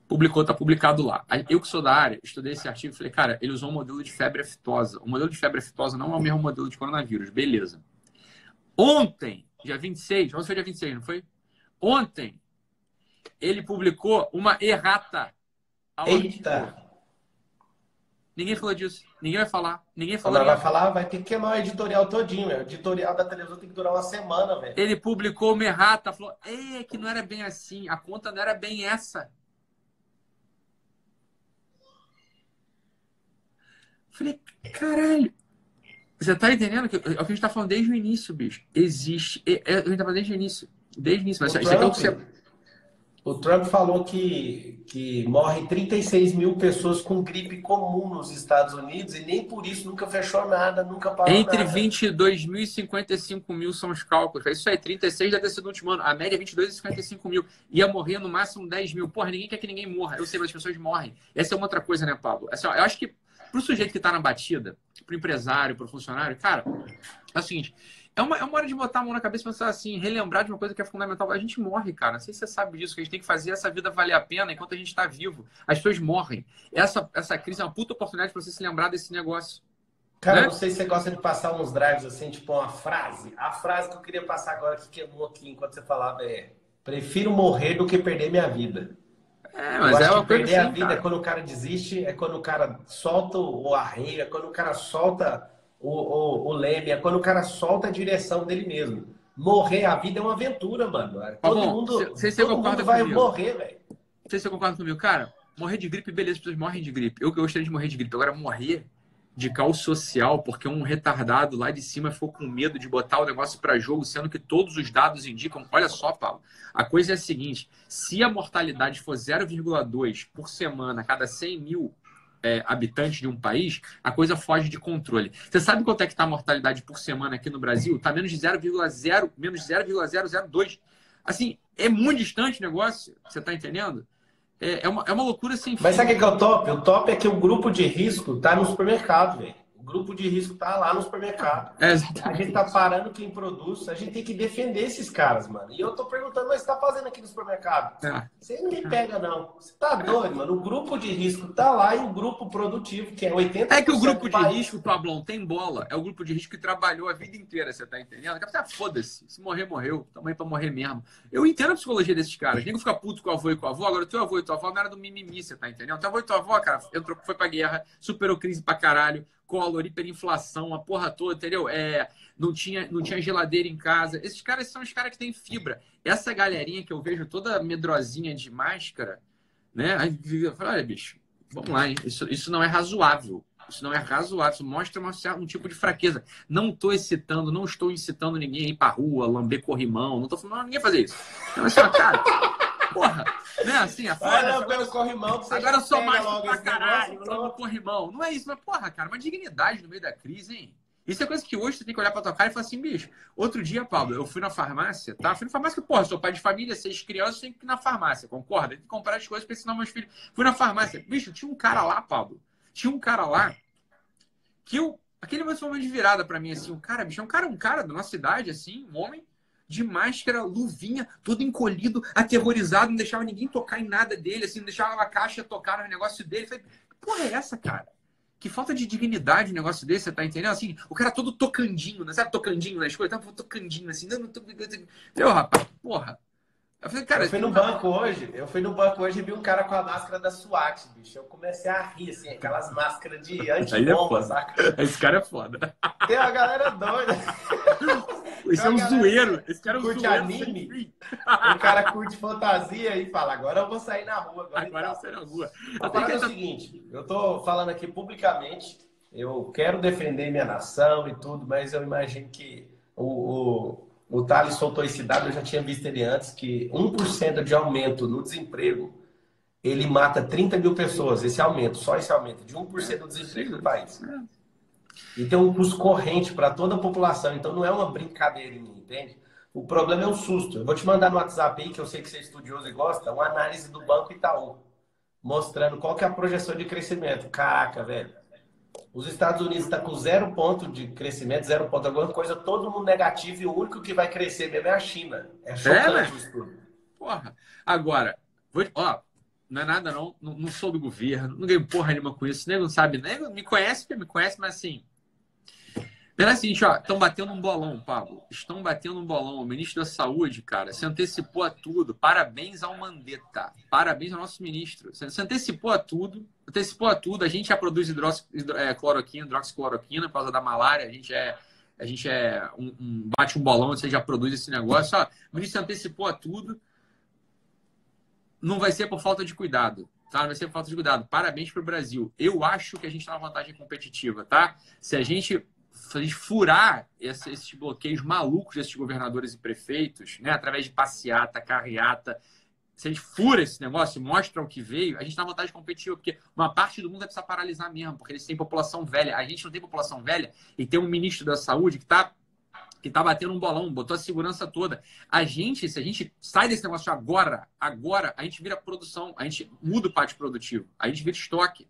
Publicou, tá publicado lá. Eu que sou da área, estudei esse artigo e falei, cara, ele usou um modelo de febre aftosa. O modelo de febre aftosa não é o mesmo modelo de coronavírus, beleza. Ontem, dia 26, ontem foi dia 26, não foi? Ontem, ele publicou uma errata ao artigo. Eita! Ninguém falou disso. Ninguém vai falar. Ninguém falou. Vai falar, vai ter que queimar o editorial todinho, meu. O editorial da televisão tem que durar uma semana, velho. Ele publicou uma errata, falou, é que não era bem assim, a conta não era bem essa. Falei, caralho. Você tá entendendo? que É o que a gente tá falando desde o início, bicho. Existe. É, é, a gente tá falando desde o início. Desde o início. Mas O isso é o Trump, que você. o Trump falou que, que morre 36 mil pessoas com gripe comum nos Estados Unidos e nem por isso nunca fechou nada, nunca parou Entre nada. 22 mil e 55 mil são os cálculos. É isso aí, 36 deve ter sido o último ano. A média é 22 e 55 mil. Ia morrer no máximo 10 mil. Porra, ninguém quer que ninguém morra. Eu sei, mas as pessoas morrem. Essa é uma outra coisa, né, Pablo? Assim, ó, eu acho que pro sujeito que tá na batida, pro empresário, pro funcionário, cara, é o seguinte. É uma, é uma hora de botar a mão na cabeça e pensar assim, relembrar de uma coisa que é fundamental. A gente morre, cara. Não sei se você sabe disso, que a gente tem que fazer essa vida valer a pena enquanto a gente está vivo. As pessoas morrem. Essa, essa crise é uma puta oportunidade para você se lembrar desse negócio. Cara, né? não sei se você gosta de passar uns drives assim, tipo uma frase. A frase que eu queria passar agora que queimou aqui enquanto você falava é: prefiro morrer do que perder minha vida. É, mas é uma coisa perder a assim, vida cara. é quando o cara desiste, é quando o cara solta o arreio, é quando o cara solta o, o, o leme, é quando o cara solta a direção dele mesmo. Morrer a vida é uma aventura, mano. Todo bom, mundo, se- se todo mundo vai comigo. morrer, velho. Não sei se você concorda comigo. Cara, morrer de gripe, beleza, as pessoas morrem de gripe. Eu que gostaria de morrer de gripe. Agora, morrer de caos social, porque um retardado lá de cima ficou com medo de botar o negócio para jogo, sendo que todos os dados indicam. Olha só, Paulo, a coisa é a seguinte: se a mortalidade for 0,2 por semana a cada 100 mil é, habitantes de um país, a coisa foge de controle. Você sabe quanto é que está a mortalidade por semana aqui no Brasil? Está menos de 0,0, menos de 0,002. Assim, é muito distante o negócio, você está entendendo? É, é, uma, é uma loucura sem Mas sabe o que é o top? O top é que o grupo de risco tá no supermercado, velho. Grupo de risco tá lá no supermercado. É, A gente tá parando quem produz, a gente tem que defender esses caras, mano. E eu tô perguntando, mas você tá fazendo aqui no supermercado? É. Você não me pega, não. Você tá doido, mano. O grupo de risco tá lá e o grupo produtivo, que é 80%. É que o grupo de risco, Pablão, tem bola. É o grupo de risco que trabalhou a vida inteira, você tá entendendo? Ah, Foda-se. Se morrer, morreu. Tamo aí pra morrer mesmo. Eu entendo a psicologia desses caras. Nego fica puto com o avô e com a avó. Agora, o teu avô e tua avó não era do mimimi, você tá entendendo? Teu avô e tua avó, cara, entrou, foi pra guerra, superou crise pra caralho, Collor, hiperinflação, a porra toda, entendeu? É, não, tinha, não tinha geladeira em casa. Esses caras são os caras que têm fibra. Essa galerinha que eu vejo toda medrosinha de máscara, né? Aí eu falo, olha, bicho, vamos lá, hein? Isso, isso não é razoável. Isso não é razoável. Isso mostra uma, um tipo de fraqueza. Não estou excitando, não estou incitando ninguém a ir pra rua, lamber corrimão. Não estou falando ninguém fazer isso. Então, assim, cara, porra, né? Assim, a foda, lá agora, corrimão você agora eu sou macho logo pra caralho, negócio, pronto. corrimão. Não é isso, mas, porra, cara, uma dignidade no meio da crise, hein? Isso é coisa que hoje você tem que olhar pra tua cara e falar assim, bicho. Outro dia, Pablo, eu fui na farmácia, tá? Fui na farmácia porra, sou pai de família, seis crianças, tem que ir na farmácia, concorda? Tem que comprar as coisas pra ensinar meus filhos. Fui na farmácia. Bicho, tinha um cara lá, Pablo. Tinha um cara lá que eu. Aquele momento foi uma de virada pra mim, assim. Um cara, bicho, é um cara, um cara da nossa idade, assim, um homem de máscara, luvinha, todo encolhido, aterrorizado, não deixava ninguém tocar em nada dele, assim, não deixava a caixa tocar no negócio dele. Falei, porra é essa, cara? Que falta de dignidade um negócio desse, você tá entendendo? Assim, o cara todo tocandinho, né? Sabe tocandinho nas coisas? Tava tocandinho, assim, não, não tô... Eu, rapaz, porra. Eu falei, cara... eu fui no banco hoje, eu fui no banco hoje e vi um cara com a máscara da SWAT, bicho. Eu comecei a rir, assim, aquelas máscaras de <laughs> é antibomba, foda. saca? Esse cara é foda. Tem uma galera doida. <laughs> Esse é um galera zoeiro. Esse cara é um curte zoeiro. anime. sem fim. O cara curte fantasia e fala, agora eu vou sair na rua. Agora, Agora e tal. você na rua. A parada é o seguinte, eu tô falando aqui publicamente, eu quero defender minha nação e tudo, mas eu imagino que o, o, o Thales soltou esse dado, eu já tinha visto ele antes, que 1% de aumento no desemprego, ele mata 30 mil pessoas, esse aumento, só esse aumento, de 1% do desemprego no país. E tem um custo corrente para toda a população, então não é uma brincadeirinha, entende? O problema é o susto. Eu vou te mandar no WhatsApp aí, que eu sei que você é estudioso e gosta, uma análise do Banco Itaú, mostrando qual que é a projeção de crescimento. Caraca, velho. Os Estados Unidos estão com zero ponto de crescimento, zero ponto alguma coisa, todo mundo negativo e o único que vai crescer mesmo é a China. É chocante velho? o estudo. Porra. Agora, vou, ó, não é nada não, não, não sou do governo, não ganho porra nenhuma com isso, nem não sabe, nem me conhece, me conhece, mas assim, Pera assim, ó, estão batendo um bolão, Pablo. Estão batendo um bolão. O ministro da Saúde, cara, se antecipou a tudo. Parabéns ao Mandetta. Parabéns ao nosso ministro. Se antecipou a tudo. Antecipou a tudo. A gente já produz hidroxicloroquina, é, hidroxicloroquina por causa da malária. A gente é, a gente é um, um bate um bolão, você já produz esse negócio. Ó, o ministro antecipou a tudo. Não vai ser por falta de cuidado. Tá? Não vai ser por falta de cuidado. Parabéns para o Brasil. Eu acho que a gente está na vantagem competitiva, tá? Se a gente se a gente furar esse, esses bloqueios malucos desses governadores e prefeitos, né, através de passeata, carreata, se a gente fura esse negócio e mostra o que veio, a gente na vantagem competitiva, porque uma parte do mundo vai precisar paralisar mesmo, porque eles têm população velha. A gente não tem população velha e tem um ministro da saúde que está que tá batendo um bolão, botou a segurança toda. A gente, se a gente sai desse negócio agora, agora, a gente vira produção, a gente muda o pátio produtivo, a gente vira estoque.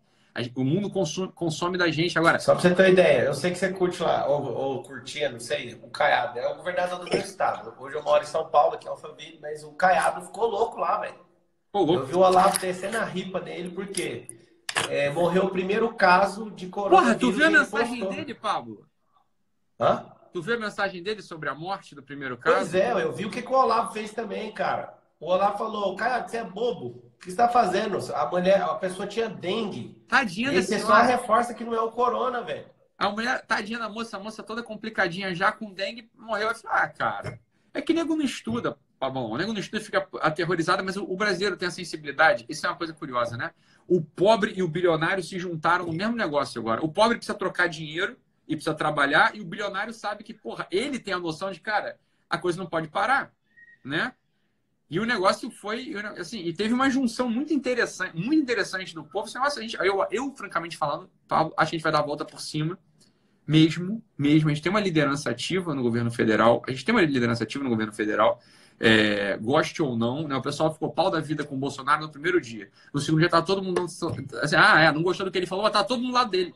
O mundo consome, consome, da gente agora. Só pra você ter uma ideia, eu sei que você curte lá, ou, ou curtia, não sei, o Caiado. É o governador do meu estado. Hoje eu moro em São Paulo, aqui é Alphaville, mas o Caiado ficou louco lá, velho. Eu vi o Olavo descendo a ripa nele, porque é, morreu o primeiro caso de coronavírus. Porra, tu viu a mensagem postou. dele, Pablo? Hã? Tu viu a mensagem dele sobre a morte do primeiro caso? Pois é, eu vi o que, que o Olavo fez também, cara. O Olavo falou, Caiado, você é bobo. O que está fazendo? A mulher, a pessoa tinha dengue. Tadinha da senhora. reforça que não é o corona, velho. A mulher, tadinha da moça, a moça toda complicadinha já com dengue, morreu. Eu falei, ah, cara, é que nego não estuda, bom? O nego não estuda fica aterrorizado, mas o, o brasileiro tem a sensibilidade. Isso é uma coisa curiosa, né? O pobre e o bilionário se juntaram no mesmo negócio agora. O pobre precisa trocar dinheiro e precisa trabalhar, e o bilionário sabe que, porra, ele tem a noção de, cara, a coisa não pode parar, né? E o negócio foi, assim, e teve uma junção muito interessante, muito interessante do povo. Esse negócio, a gente, eu, eu, francamente falando, acho que a gente vai dar a volta por cima, mesmo, mesmo. A gente tem uma liderança ativa no governo federal, a gente tem uma liderança ativa no governo federal, é, goste ou não, né? O pessoal ficou pau da vida com o Bolsonaro no primeiro dia. No segundo dia tá todo mundo assim, ah, é, não gostou do que ele falou, mas tá todo mundo lá dele.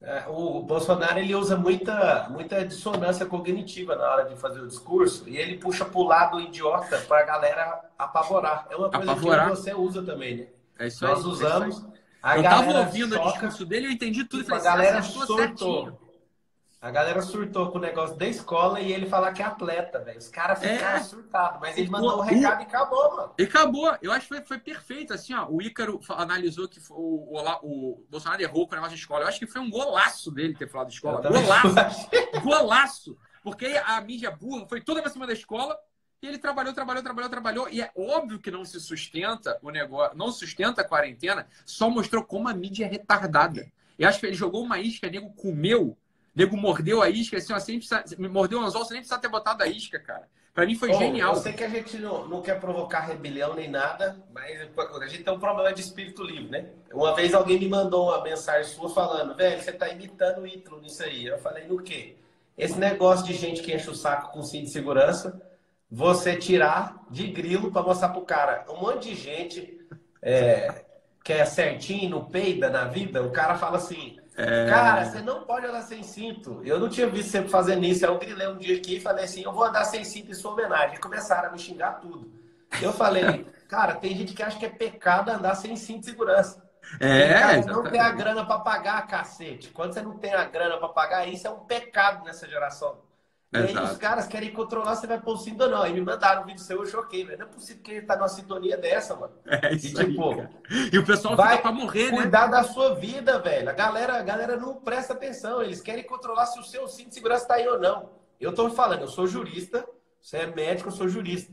É, o Bolsonaro ele usa muita, muita dissonância cognitiva na hora de fazer o discurso e ele puxa pro lado idiota para a galera apavorar. É uma coisa apavorar. que você usa também, né? É isso Nós aí, usamos. É eu tava ouvindo o discurso dele, eu entendi tudo. Tipo, a galera surtou. Certinho. A galera surtou com o negócio da escola e ele falar que é atleta, velho. Os caras ficaram é. surtados, mas ele mandou o um recado e acabou, mano. E acabou. Eu acho que foi, foi perfeito. Assim, ó, o Ícaro analisou que o, o, o, Bolsonaro errou com o negócio de escola. Eu acho que foi um golaço dele ter falado de escola. Golaço. golaço. Porque a mídia burra foi toda pra cima da escola e ele trabalhou, trabalhou, trabalhou, trabalhou. E é óbvio que não se sustenta o negócio, não sustenta a quarentena, só mostrou como a mídia é retardada. Eu acho que ele jogou uma isca, nego comeu nego mordeu a isca, assim, assim me mordeu o anzol, você nem precisa ter botado a isca, cara. Pra mim foi oh, genial. Eu sei que a gente não, não quer provocar rebelião nem nada, mas a gente tem um problema de espírito livre, né? Uma vez alguém me mandou uma mensagem sua falando, velho, você tá imitando o Ítalo nisso aí. Eu falei, no quê? Esse negócio de gente que enche o saco com cinto de segurança, você tirar de grilo para mostrar pro cara. Um monte de gente é, que é certinho, no peida na vida, o cara fala assim, é... Cara, você não pode andar sem cinto. Eu não tinha visto você fazendo isso. Eu grilei um dia aqui e falei assim: eu vou andar sem cinto em sua homenagem. E começaram a me xingar tudo. Eu falei, <laughs> cara, tem gente que acha que é pecado andar sem cinto de segurança. É, cara, não tem a grana para pagar, cacete. Quando você não tem a grana para pagar, isso é um pecado nessa geração. E aí os caras querem controlar se vai pôr o cinto ou não. Aí me mandaram um vídeo seu, eu choquei, velho. Não é possível que ele tá numa sintonia dessa, mano. É isso e, tipo, aí, E o pessoal vai fica pra morrer, né? Cuidar da sua vida, velho. A galera, a galera não presta atenção. Eles querem controlar se o seu cinto de segurança tá aí ou não. Eu tô falando, eu sou jurista, você é médico, eu sou jurista.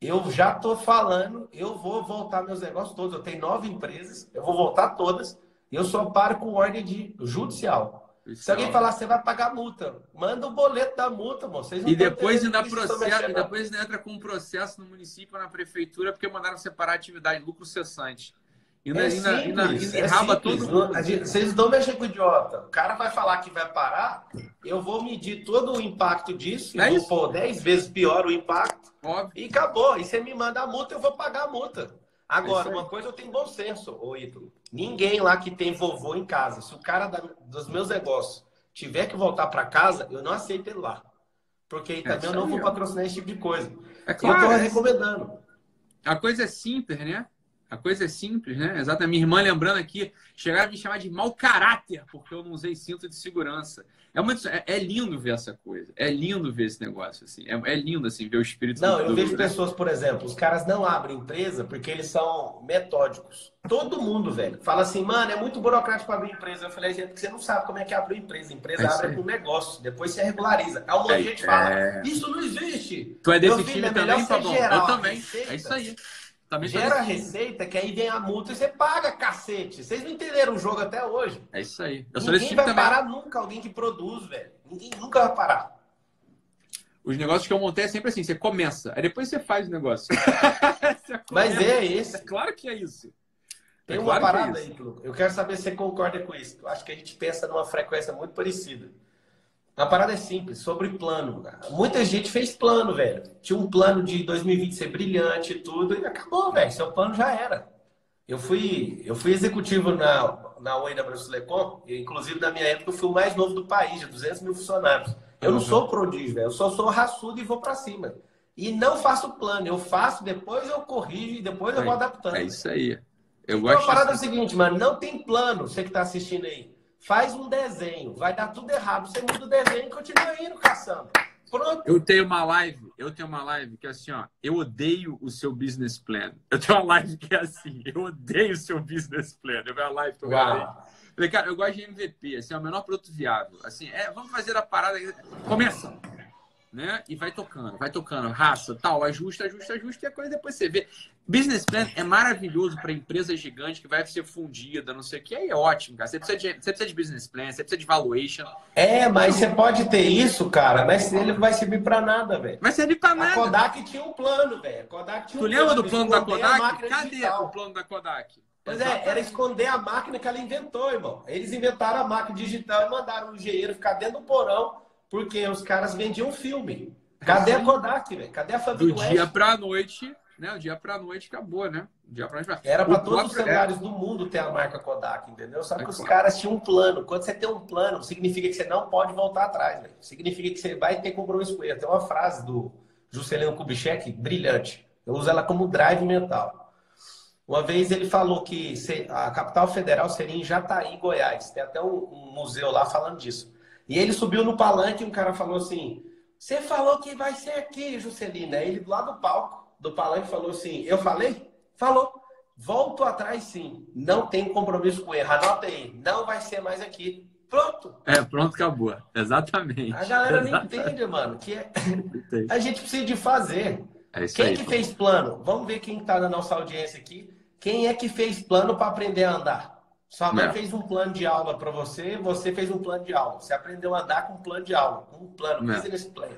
Eu já tô falando, eu vou voltar meus negócios todos. Eu tenho nove empresas, eu vou voltar todas. Eu só paro com ordem de judicial. Se alguém falar, você vai pagar multa, manda o boleto da multa, moço. E depois ainda processo, e depois entra com um processo no município, na prefeitura, porque mandaram separar a atividade lucro cessante. E ainda, é ainda, ainda, ainda é raba todo mundo. Gente, vocês não mexem com idiota. O cara vai falar que vai parar, eu vou medir todo o impacto disso, é vou pôr 10 vezes pior o impacto. Óbvio. E acabou. E você me manda a multa, eu vou pagar a multa. Agora, é uma coisa eu tenho bom senso, ô Ítalo. Ninguém lá que tem vovô em casa, se o cara da, dos meus negócios tiver que voltar para casa, eu não aceito ele lá. Porque aí também é, eu não vou patrocinar esse tipo de coisa. É claro. Eu tô recomendando. A coisa é simples, né? A coisa é simples, né? Exato. Minha irmã lembrando aqui, chegaram a me chamar de mau caráter porque eu não usei cinto de segurança. É, muito, é, é lindo ver essa coisa. É lindo ver esse negócio, assim. É, é lindo, assim, ver o espírito Não, eu vejo pessoas, por exemplo, os caras não abrem empresa porque eles são metódicos. Todo mundo, velho, fala assim, mano, é muito burocrático para abrir empresa. Eu falei, gente, porque você não sabe como é que abre empresa. A empresa É abre com um negócio, depois você regulariza. Aí um monte de gente fala, é. isso não existe. Tu é Meu desse filho, time é também, Pablão? gerar Eu também. receita. É isso aí. Também tô Gera receita, que aí vem a multa e você paga, cacete. Vocês não entenderam o jogo até hoje. É isso aí. Eu Ninguém time vai também. parar nunca alguém que produz, velho. Ninguém nunca vai parar. Os negócios que eu montei é sempre assim: você começa, aí depois você faz o negócio. <laughs> Mas é esse. É claro que é isso. Tem É uma claro é parada isso. aí, Lu. Eu quero saber se você concorda com isso. Eu acho que a gente pensa numa frequência muito parecida. A parada é simples, sobre plano. cara. Muita gente fez plano, velho. Tinha um plano de 2020 ser brilhante e tudo, e acabou, velho. Seu plano já era. Eu fui, eu fui executivo na, na Oi da Brasilecom, e, inclusive na minha época eu fui o mais novo do país, de 200 mil funcionários. Eu não Uhum. sou prodígio, velho. Eu só sou raçudo e vou pra cima. E não faço plano. Eu faço, depois eu corrijo e depois eu vou adaptando. É isso aí. Eu Então a gosto parada é o seguinte, mano, não tem plano, você que tá assistindo aí. Faz um desenho, vai dar tudo errado. Você muda o desenho e continua indo caçando. Pronto. Eu tenho uma live, eu tenho uma live que é assim, ó, eu odeio o seu business plan. Eu tenho uma live que é assim, eu odeio o seu business plan. Eu vi a live que eu gravei. Falei, cara, eu gosto de MVP, assim, é o menor produto viável. Assim, é, vamos fazer a parada. Começa! Né? E vai tocando, vai tocando, raça, tal, ajusta, ajusta, ajusta, e a coisa depois você vê. Business plan é maravilhoso para empresa gigante que vai ser fundida, não sei o que, aí é ótimo, cara. Você precisa, de, você precisa de business plan, você precisa de valuation, É, mas você pode ter isso, cara, mas ele não vai servir pra nada, velho. mas serve para A nada. Kodak tinha um plano, velho. A Kodak tinha Tu um lembra do plano da a Kodak? Cadê digital. o plano da Kodak? Pois é, era esconder a máquina que ela inventou, irmão. Eles inventaram a máquina digital e mandaram o engenheiro ficar dentro do porão, porque os caras vendiam filme. Cadê a <laughs> Kodak, velho? Cadê a Do família dia West? pra noite, né? O dia pra noite acabou, né? O dia pra noite. Era para todos os celulares do mundo ter a marca Kodak, entendeu? Só que os caras tinham um plano. Quando você tem um plano, significa que você não pode voltar atrás, velho. Significa que você vai ter compromisso com ele. Tem uma frase do Juscelino Kubitschek brilhante. Eu uso ela como drive mental. Uma vez ele falou que a capital federal seria em Jataí, Goiás. Tem até um, um museu lá falando disso. E ele subiu no palanque e um cara falou assim: Você falou que vai ser aqui, Juscelino. Aí ele do lado do palco, do palanque, falou assim: Eu falei? Falou. Volto atrás sim. Não tem compromisso com erro. Anota aí. Não vai ser mais aqui. Pronto. É, pronto, acabou. Exatamente. A galera não Exatamente. entende, mano, que é- a gente precisa de fazer. É isso Quem aí. que pô. fez plano? Vamos ver quem está na nossa audiência aqui. Quem é que fez plano para aprender a andar? Sua mãe É. fez um plano de aula para você, você fez um plano de aula. Você aprendeu a andar com um plano de aula, com um plano, É. business plan.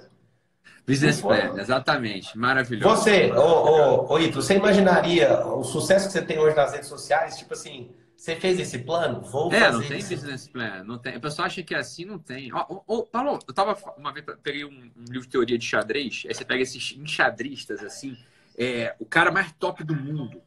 Business plan, exatamente. Maravilhoso. Você, ô, ô, ô Ito, você imaginaria o sucesso que você tem hoje nas redes sociais? Tipo assim, você fez esse plano? Vou É, fazer não tem esse business plan. Não tem. O pessoal acha que é assim, não tem. Ó, ó, Paulo, eu tava. Uma vez peguei um, um livro de teoria de xadrez, aí você pega esses enxadristas, assim, é, o cara mais top do mundo.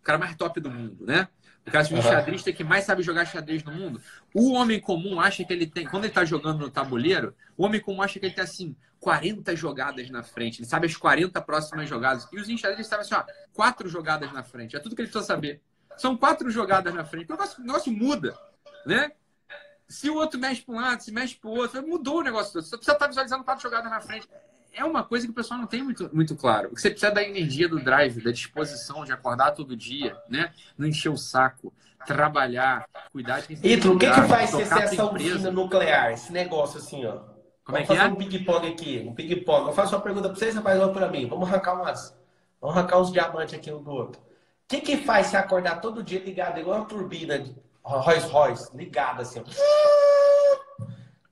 O cara mais top do mundo, né? O cara assim, o Aham. enxadrista que mais sabe jogar xadrez no mundo. O homem comum acha que ele tem. Quando ele tá jogando no tabuleiro, o homem comum acha que ele tem assim. 40 jogadas na frente, ele sabe as 40 próximas jogadas. E os enxadristas sabem assim, ó, quatro jogadas na frente. É tudo que ele precisa saber. São quatro jogadas na frente. O negócio, o negócio muda, né? Se o outro mexe para um lado, se mexe para o outro, mudou o negócio todo. Você precisa estar visualizando quatro jogadas na frente. É uma coisa que o pessoal não tem muito, muito claro. Você precisa da energia do drive, da disposição de acordar todo dia, né? Não encher o saco, trabalhar, cuidar de quem o que, que faz ser essa usina nuclear? Esse negócio assim, ó. Como é Vamos que fazer é? um ping-pong aqui, um ping-pong. Eu faço uma pergunta pra vocês, rapaz, uma pra mim. Vamos arrancar umas. Vamos arrancar uns diamantes aqui um do outro. O que, que faz você acordar todo dia ligado, igual uma turbina de Rolls Royce, ligada assim, ó.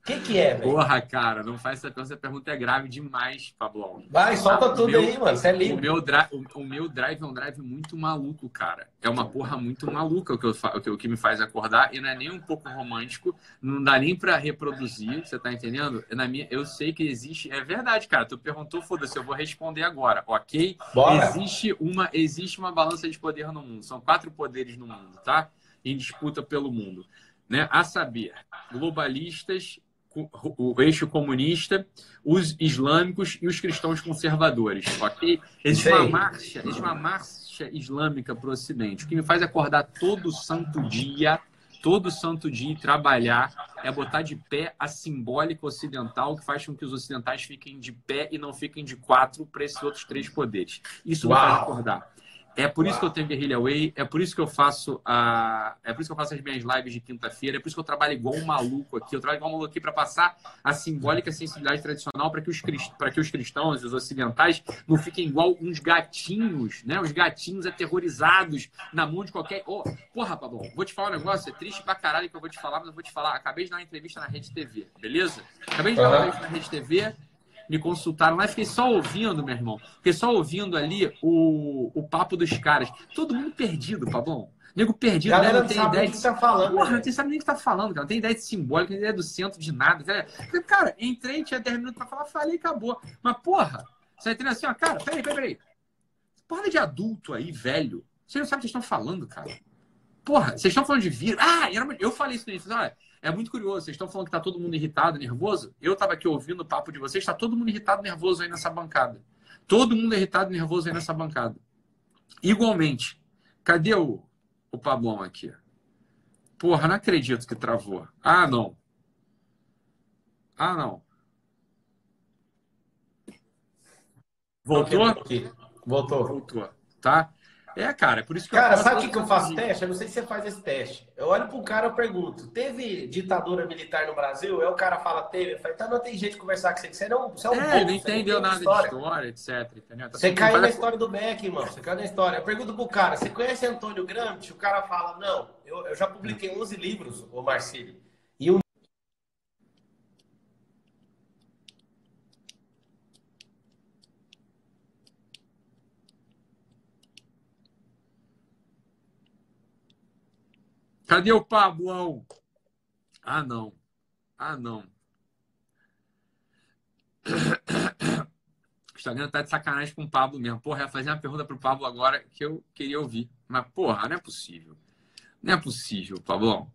O que, que é, velho? Porra, cara, não faz essa pergunta. Essa pergunta é grave demais, Pablão. Vai, solta Ah, tudo meu- aí, mano. Você é O livre. meu, dri- o, o meu drive é um drive muito maluco, cara. É uma porra muito maluca o que, eu o que, o que me faz acordar e não é nem um pouco romântico, não dá nem pra reproduzir, você tá entendendo? Na minha, eu sei que existe, é verdade, cara. Tu perguntou, foda-se, eu vou responder agora, ok? Bora. Existe uma, existe uma balança de poder no mundo. São quatro poderes no mundo, tá? Em disputa pelo mundo, né? A saber, globalistas o eixo comunista, os islâmicos e os cristãos conservadores, ok? Existe uma marcha, existe uma marcha islâmica para o Ocidente. O que me faz acordar todo santo dia, todo santo dia e trabalhar é botar de pé a simbólica ocidental que faz com que os ocidentais fiquem de pé e não fiquem de quatro para esses outros três poderes. Isso Uau. me faz acordar. É por isso que eu tenho Guerrilha Way, é por isso que eu faço a, é por isso que eu faço as minhas lives de quinta-feira, é por isso que eu trabalho igual um maluco aqui. Eu trabalho igual um maluco aqui para passar a simbólica sensibilidade tradicional para que os para que os cristãos, os ocidentais, não fiquem igual uns gatinhos, né? Uns gatinhos aterrorizados na mão de qualquer. Oh, porra, Pablo, vou te falar um negócio, é triste pra caralho que eu vou te falar, mas eu vou te falar. Acabei de dar uma entrevista na Rede TV, beleza? Acabei de dar uma entrevista na Rede TV me consultaram lá, fiquei só ouvindo, meu irmão. Fiquei só ouvindo ali o, o papo dos caras. Todo mundo perdido, Pablão. Nego perdido, né? Não tem ideia de. Tá falando, Porra, não tem, sabe nem o que tá falando, cara. Não tem ideia de simbólica, não tem ideia do centro de nada. Cara, cara entrei, tinha 10 minutos pra falar, falei e acabou. Mas, porra, você entendeu assim, ó, cara, peraí, peraí, peraí. Porra de adulto aí, velho. Vocês não sabem o que vocês estão falando, cara. Porra, vocês estão falando de vírus. Ah, eu falei isso no início. Olha, é muito curioso. Vocês estão falando que está todo mundo irritado, nervoso. Eu estava aqui ouvindo o papo de vocês. Está todo mundo irritado, nervoso aí nessa bancada. Todo mundo irritado, nervoso aí nessa bancada. Igualmente. Cadê o, o Pablão aqui? Porra, não acredito que travou. Ah, não. Ah, não. Voltou? Voltou. Voltou. Tá? É, cara, é por isso que Cara, sabe o que, que eu faço teste? Eu não sei se você faz esse teste. Eu olho pro cara e pergunto: teve ditadura militar no Brasil? Aí o cara fala, teve. Eu falo, então não tem jeito de conversar com você, você não, você é um É, bobo, não entendeu nada história. de história, etc. Entendeu? Tá você caiu na história do Beck, irmão. Você caiu na história. Eu pergunto pro cara: você conhece Antônio Gramsci? O cara fala: não, eu, eu já publiquei 11 livros, o Marcílio. E um Cadê o Pablão? Ah, não. Ah, não. <coughs> O Instagram tá de sacanagem com o Pablo mesmo. Porra, ia fazer uma pergunta pro Pablo agora que eu queria ouvir. Mas, porra, não é possível. Não é possível, Pablão.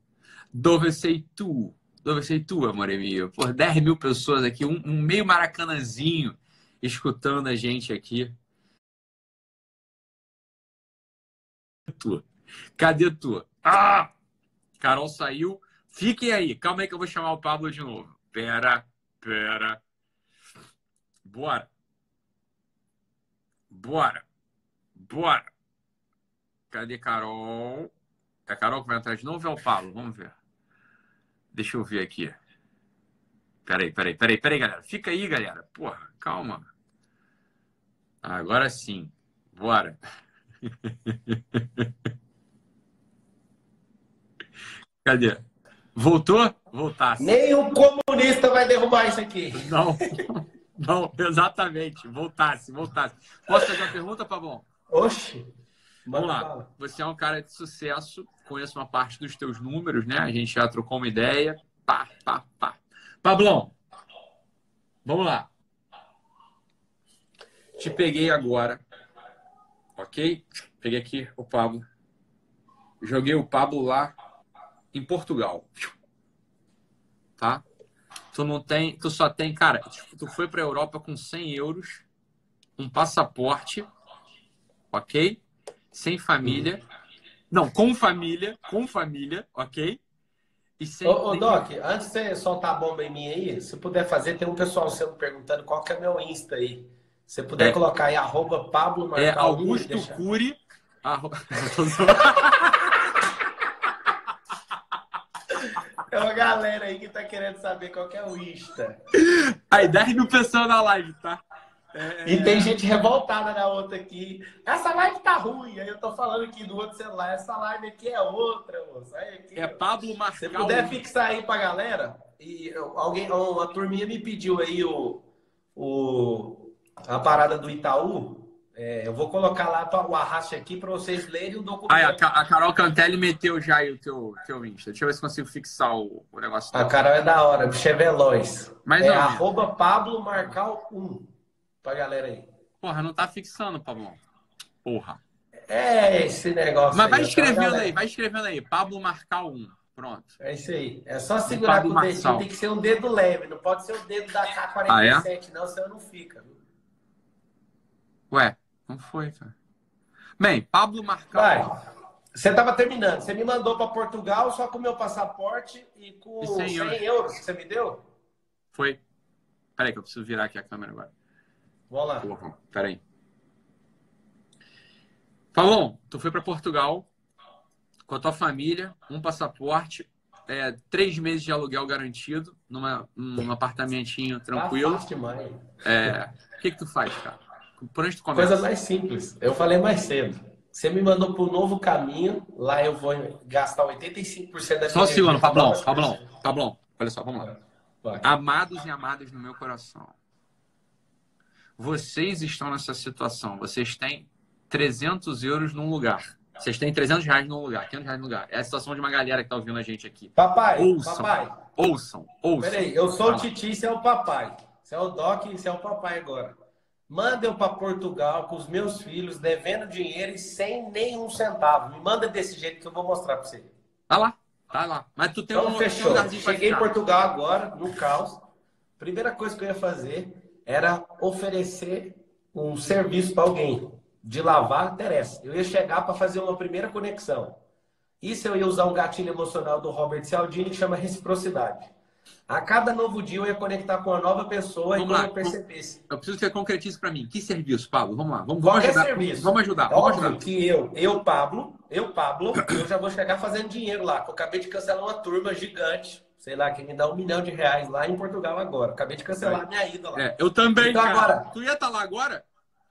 Dove sei tu. Dove sei tu, amor meu. Por 10 mil pessoas aqui, um, um meio maracanãzinho escutando a gente aqui. Tu. Cadê tu? Ah! Carol saiu. Fiquem aí. Calma aí que eu vou chamar o Pablo de novo. Pera, pera. Bora. Bora. Bora. Cadê Carol? É a Carol que vai entrar de novo ou é o Pablo? Vamos ver. Deixa eu ver aqui. Peraí, peraí, peraí, peraí, galera. Fica aí, galera. Porra, calma. Agora sim. Bora. <laughs> Cadê? Voltou? Voltasse. Nem comunista vai derrubar isso aqui. Não, <laughs> não, exatamente. Voltasse, voltasse. Posso fazer uma pergunta, Pavão? Oxe. Vamos lá. Fala. Você é um cara de sucesso, conheço uma parte dos teus números, né? A gente já trocou uma ideia. Pá, pá, pá. Pablão, vamos lá. Te peguei agora, ok? Peguei aqui o Pablo. Joguei o Pablo lá em Portugal. Tá? Tu não tem, tu só tem, cara, tipo, tu foi para a Europa com 100 euros, um passaporte, ok? Sem família. Não, com família, com família, ok? E sem ô, ô, Doc, antes de você soltar a bomba em mim aí, se puder fazer, tem um pessoal seu perguntando qual que é meu Insta aí. Se puder é. colocar aí, arroba Pablo Marcal. É Augusto Cury. Arroba... <laughs> É uma galera aí que tá querendo saber qual que é o Insta. Aí, 10 mil pessoas na live, tá? É... E tem gente revoltada na outra aqui. Essa live tá ruim. Aí eu tô falando aqui do outro celular. Essa live aqui é outra, moço. Aqui, é Pablo Marcal. Se puder fixar aí pra galera. E alguém, uma turminha me pediu aí o, o, a parada do Itaú. É, eu vou colocar lá o arraste aqui para vocês lerem o documento. Ah, a, a, Carol Cantelli meteu já aí o teu, teu Insta. Deixa eu ver se consigo fixar o, o negócio. A Carol é da hora, bicho é veloz. Mas é não, arroba Pablo Marcal 1 pra galera aí. Porra, não tá fixando, Pablo. Porra. É esse negócio Mas vai aí, escrevendo aí, vai escrevendo aí. Pablo Marcal 1. Pronto. É isso aí. É só segurar com o dedinho. Tem que ser um dedo leve. Não pode ser o dedo da K-47, Ah, é? não, senão não fica. Ué, não foi, cara. Bem, Pablo Marcal. Vai. Você estava terminando. Você me mandou para Portugal só com o meu passaporte e com E 100, 100 euros. euros. que você me deu? Foi. Peraí, que eu preciso virar aqui a câmera agora. Vamos lá. Porra, peraí. Pablão, tu foi para Portugal com a tua família, um passaporte, é, três meses de aluguel garantido, numa, num apartamentinho tranquilo. Tá fácil demais. É, o que que tu faz, cara? Por onde tu começa? Coisa mais simples. Eu falei mais cedo. Você me mandou para o novo caminho. Lá eu vou gastar 85% da Só um minha segundo. Pablão, Pablão. Pablão. Olha só, vamos lá. Vai. Amados e amadas no meu coração. Vocês estão nessa situação. Vocês têm 300 euros num lugar. Vocês têm 300 reais num lugar, 500 reais num lugar. É a situação de uma galera que tá ouvindo a gente aqui. Papai, Ouçam. papai. Ouçam, ouçam. Peraí, eu sou o. Titi, você é o papai. Você é o Doc você é o papai agora. Manda eu para Portugal com os meus filhos, devendo dinheiro e sem nenhum centavo. Me manda desse jeito que eu vou mostrar para você. Tá lá, tá lá. Mas tu tem Então, um fechou. Cheguei em. Portugal agora, no caos. Primeira coisa que eu ia fazer era oferecer um serviço para alguém. De lavar, interessa. Eu ia chegar para fazer uma primeira conexão. Isso eu ia usar um gatilho emocional do Robert Cialdini que chama reciprocidade. A cada novo dia eu ia conectar com uma nova pessoa Vamos e lá. eu percebesse. Eu preciso que você concretize pra mim. Que serviço, Pablo? Vamos lá. Vamos, vamos Qualquer ajudar. serviço. Vamos ajudar. É Vamos óbvio ajudar. que eu, eu, Pablo, eu, Pablo, eu já vou chegar fazendo dinheiro lá. Eu acabei de cancelar uma turma gigante, sei lá, que me dá um milhão de reais lá em Portugal agora. Acabei de cancelar a minha ida lá. É, eu também, Então, cara. agora- Tu ia estar lá agora?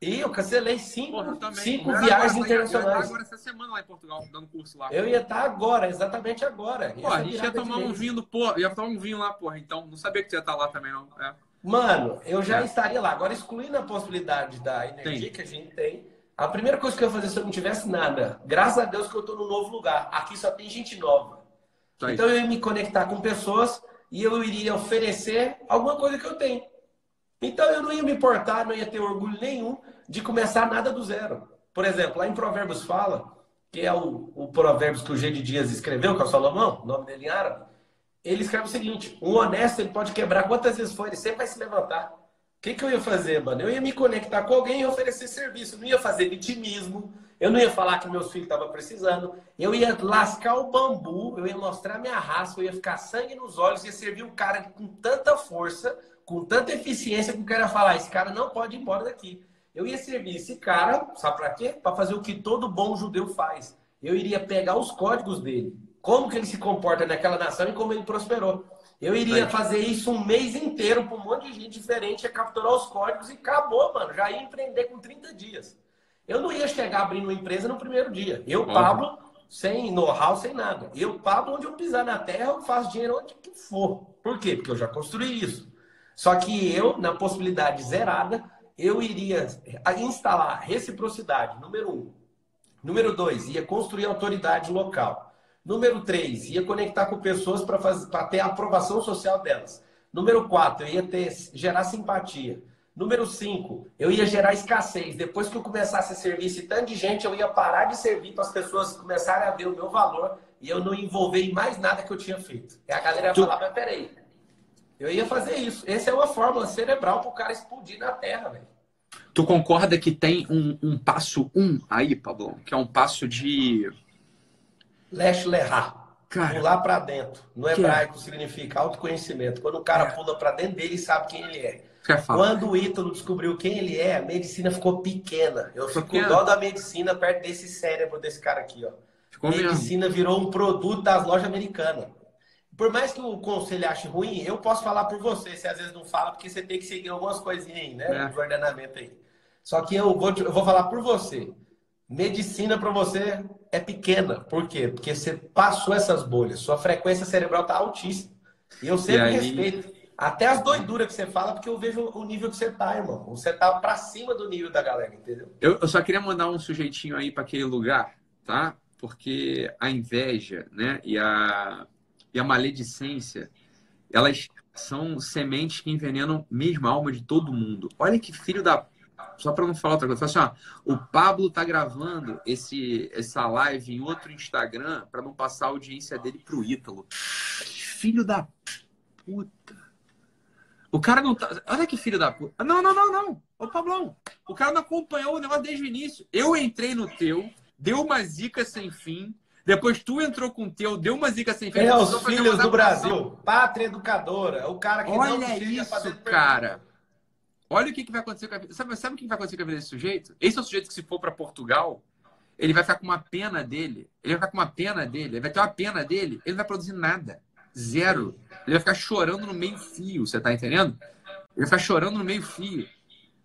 E eu cancelei cinco, Porra, cinco Eu viagens agora, Eu ia estar internacionais. agora essa semana lá em Portugal, dando curso lá. Eu ia estar agora, exatamente agora. Pô, a gente ia tomar um vinho, pô. Ia tomar um vinho lá, porra. Então, não sabia que tu ia estar lá também, não. É. Mano, eu já É. estaria lá. Agora, excluindo a possibilidade da energia Entendi. que a gente tem, a primeira coisa que eu ia fazer se eu não tivesse nada, graças a Deus que eu tô num novo lugar. Aqui só tem gente nova. Aí. Então eu ia me conectar com pessoas e eu iria oferecer alguma coisa que eu tenho. Então eu não ia me importar, não ia ter orgulho nenhum de começar nada do zero. Por exemplo, lá em Provérbios fala, que é o, o Provérbios que o G de Dias escreveu, que é o Salomão, o nome dele em árabe. Ele escreve o seguinte: um honesto ele pode quebrar quantas vezes for, ele sempre vai se levantar. O que, que eu ia fazer, mano? Eu ia me conectar com alguém e oferecer serviço. Eu não ia fazer vitimismo. Eu não ia falar que meus filhos estavam precisando. Eu ia lascar o bambu. Eu ia mostrar minha raça. Eu ia ficar sangue nos olhos. Ia servir o cara com tanta força, com tanta eficiência, que o cara ia falar: esse cara não pode ir embora daqui. Eu ia servir esse cara, sabe pra quê? Para fazer o que todo bom judeu faz. Eu iria pegar os códigos dele. Como que ele se comporta naquela nação e como ele prosperou. Eu iria fazer isso um mês inteiro para um monte de gente diferente, ia capturar os códigos e acabou, mano. Já ia empreender com 30 dias. Eu não ia chegar abrindo uma empresa no primeiro dia. Eu. Pablo, sem know-how, sem nada. Eu, Pablo, onde eu pisar na terra, eu faço dinheiro onde que for. Por quê? Porque eu já construí isso. Só que eu, na possibilidade zerada, eu iria instalar reciprocidade, número um. Número dois, ia construir autoridade local. Número três, ia conectar com pessoas para ter a aprovação social delas. Número quatro, eu ia ter, gerar simpatia. Número cinco, eu ia gerar escassez. Depois que eu começasse a servir esse tanto de gente, eu ia parar de servir para as pessoas começarem a ver o meu valor e eu não envolver em mais nada que eu tinha feito. E a galera ia Tu- falar, mas peraí, eu ia fazer isso. Essa é uma fórmula cerebral para o cara explodir na Terra, velho. Tu concorda que tem um, um passo um aí, Pablo? Que é um passo de. Lesh lerá. Cara, Pular para dentro. No é? hebraico significa autoconhecimento. Quando o cara É. pula para dentro dele, sabe quem ele é. Quando o Ítalo descobriu quem ele é, a medicina ficou pequena. Eu fico com dó da medicina perto desse cérebro desse cara aqui, ó. Ficou mesmo. medicina virou um produto das lojas americanas. Por mais que o conselho ache ruim, eu posso falar por você. Você às vezes não fala, porque você tem que seguir algumas coisinhas aí, né? É. Do ordenamento aí. Só que eu vou, eu vou falar por você. Medicina para você é pequena. Por quê? Porque você passou essas bolhas. Sua frequência cerebral está altíssima. E eu sempre E aí- respeito. Até as doiduras que você fala, porque eu vejo o nível que você tá, irmão. Você tá pra cima do nível da galera, entendeu? Eu, eu só queria mandar um sujeitinho aí para aquele lugar, tá? Porque a inveja, né, e a, e a maledicência, elas são sementes que envenenam mesmo a alma de todo mundo. Olha que filho da. só para não falar outra coisa, assim, ó, o Pablo tá gravando esse, essa live em outro Instagram para não passar a audiência dele pro Ítalo. Filho da puta. O cara não tá. Olha que filho da puta. Não, não, não, não. Ô, Pablão, o cara não acompanhou o negócio desde o início. Eu entrei no teu, deu uma zica sem fim. Depois tu entrou com o teu, deu uma zica sem fim. É, os filhos do Brasil. Pátria educadora. O cara que Olha não isso, cara. Olha o que, que vai acontecer com a vida. Sabe, sabe o que vai acontecer com a vida desse sujeito? Esse é o sujeito que, se for para Portugal, ele vai ficar com uma pena dele. Ele vai ficar com uma pena dele. Ele vai ter uma pena dele. Ele não vai produzir nada. Zero. Ele vai ficar chorando no meio fio, você tá entendendo? Ele vai ficar chorando no meio fio.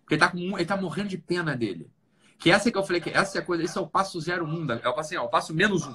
Porque ele tá, com, ele tá morrendo de pena dele. Que essa que eu falei que essa é a coisa, esse é o passo zero um, da, é o passo, assim, é o passo menos um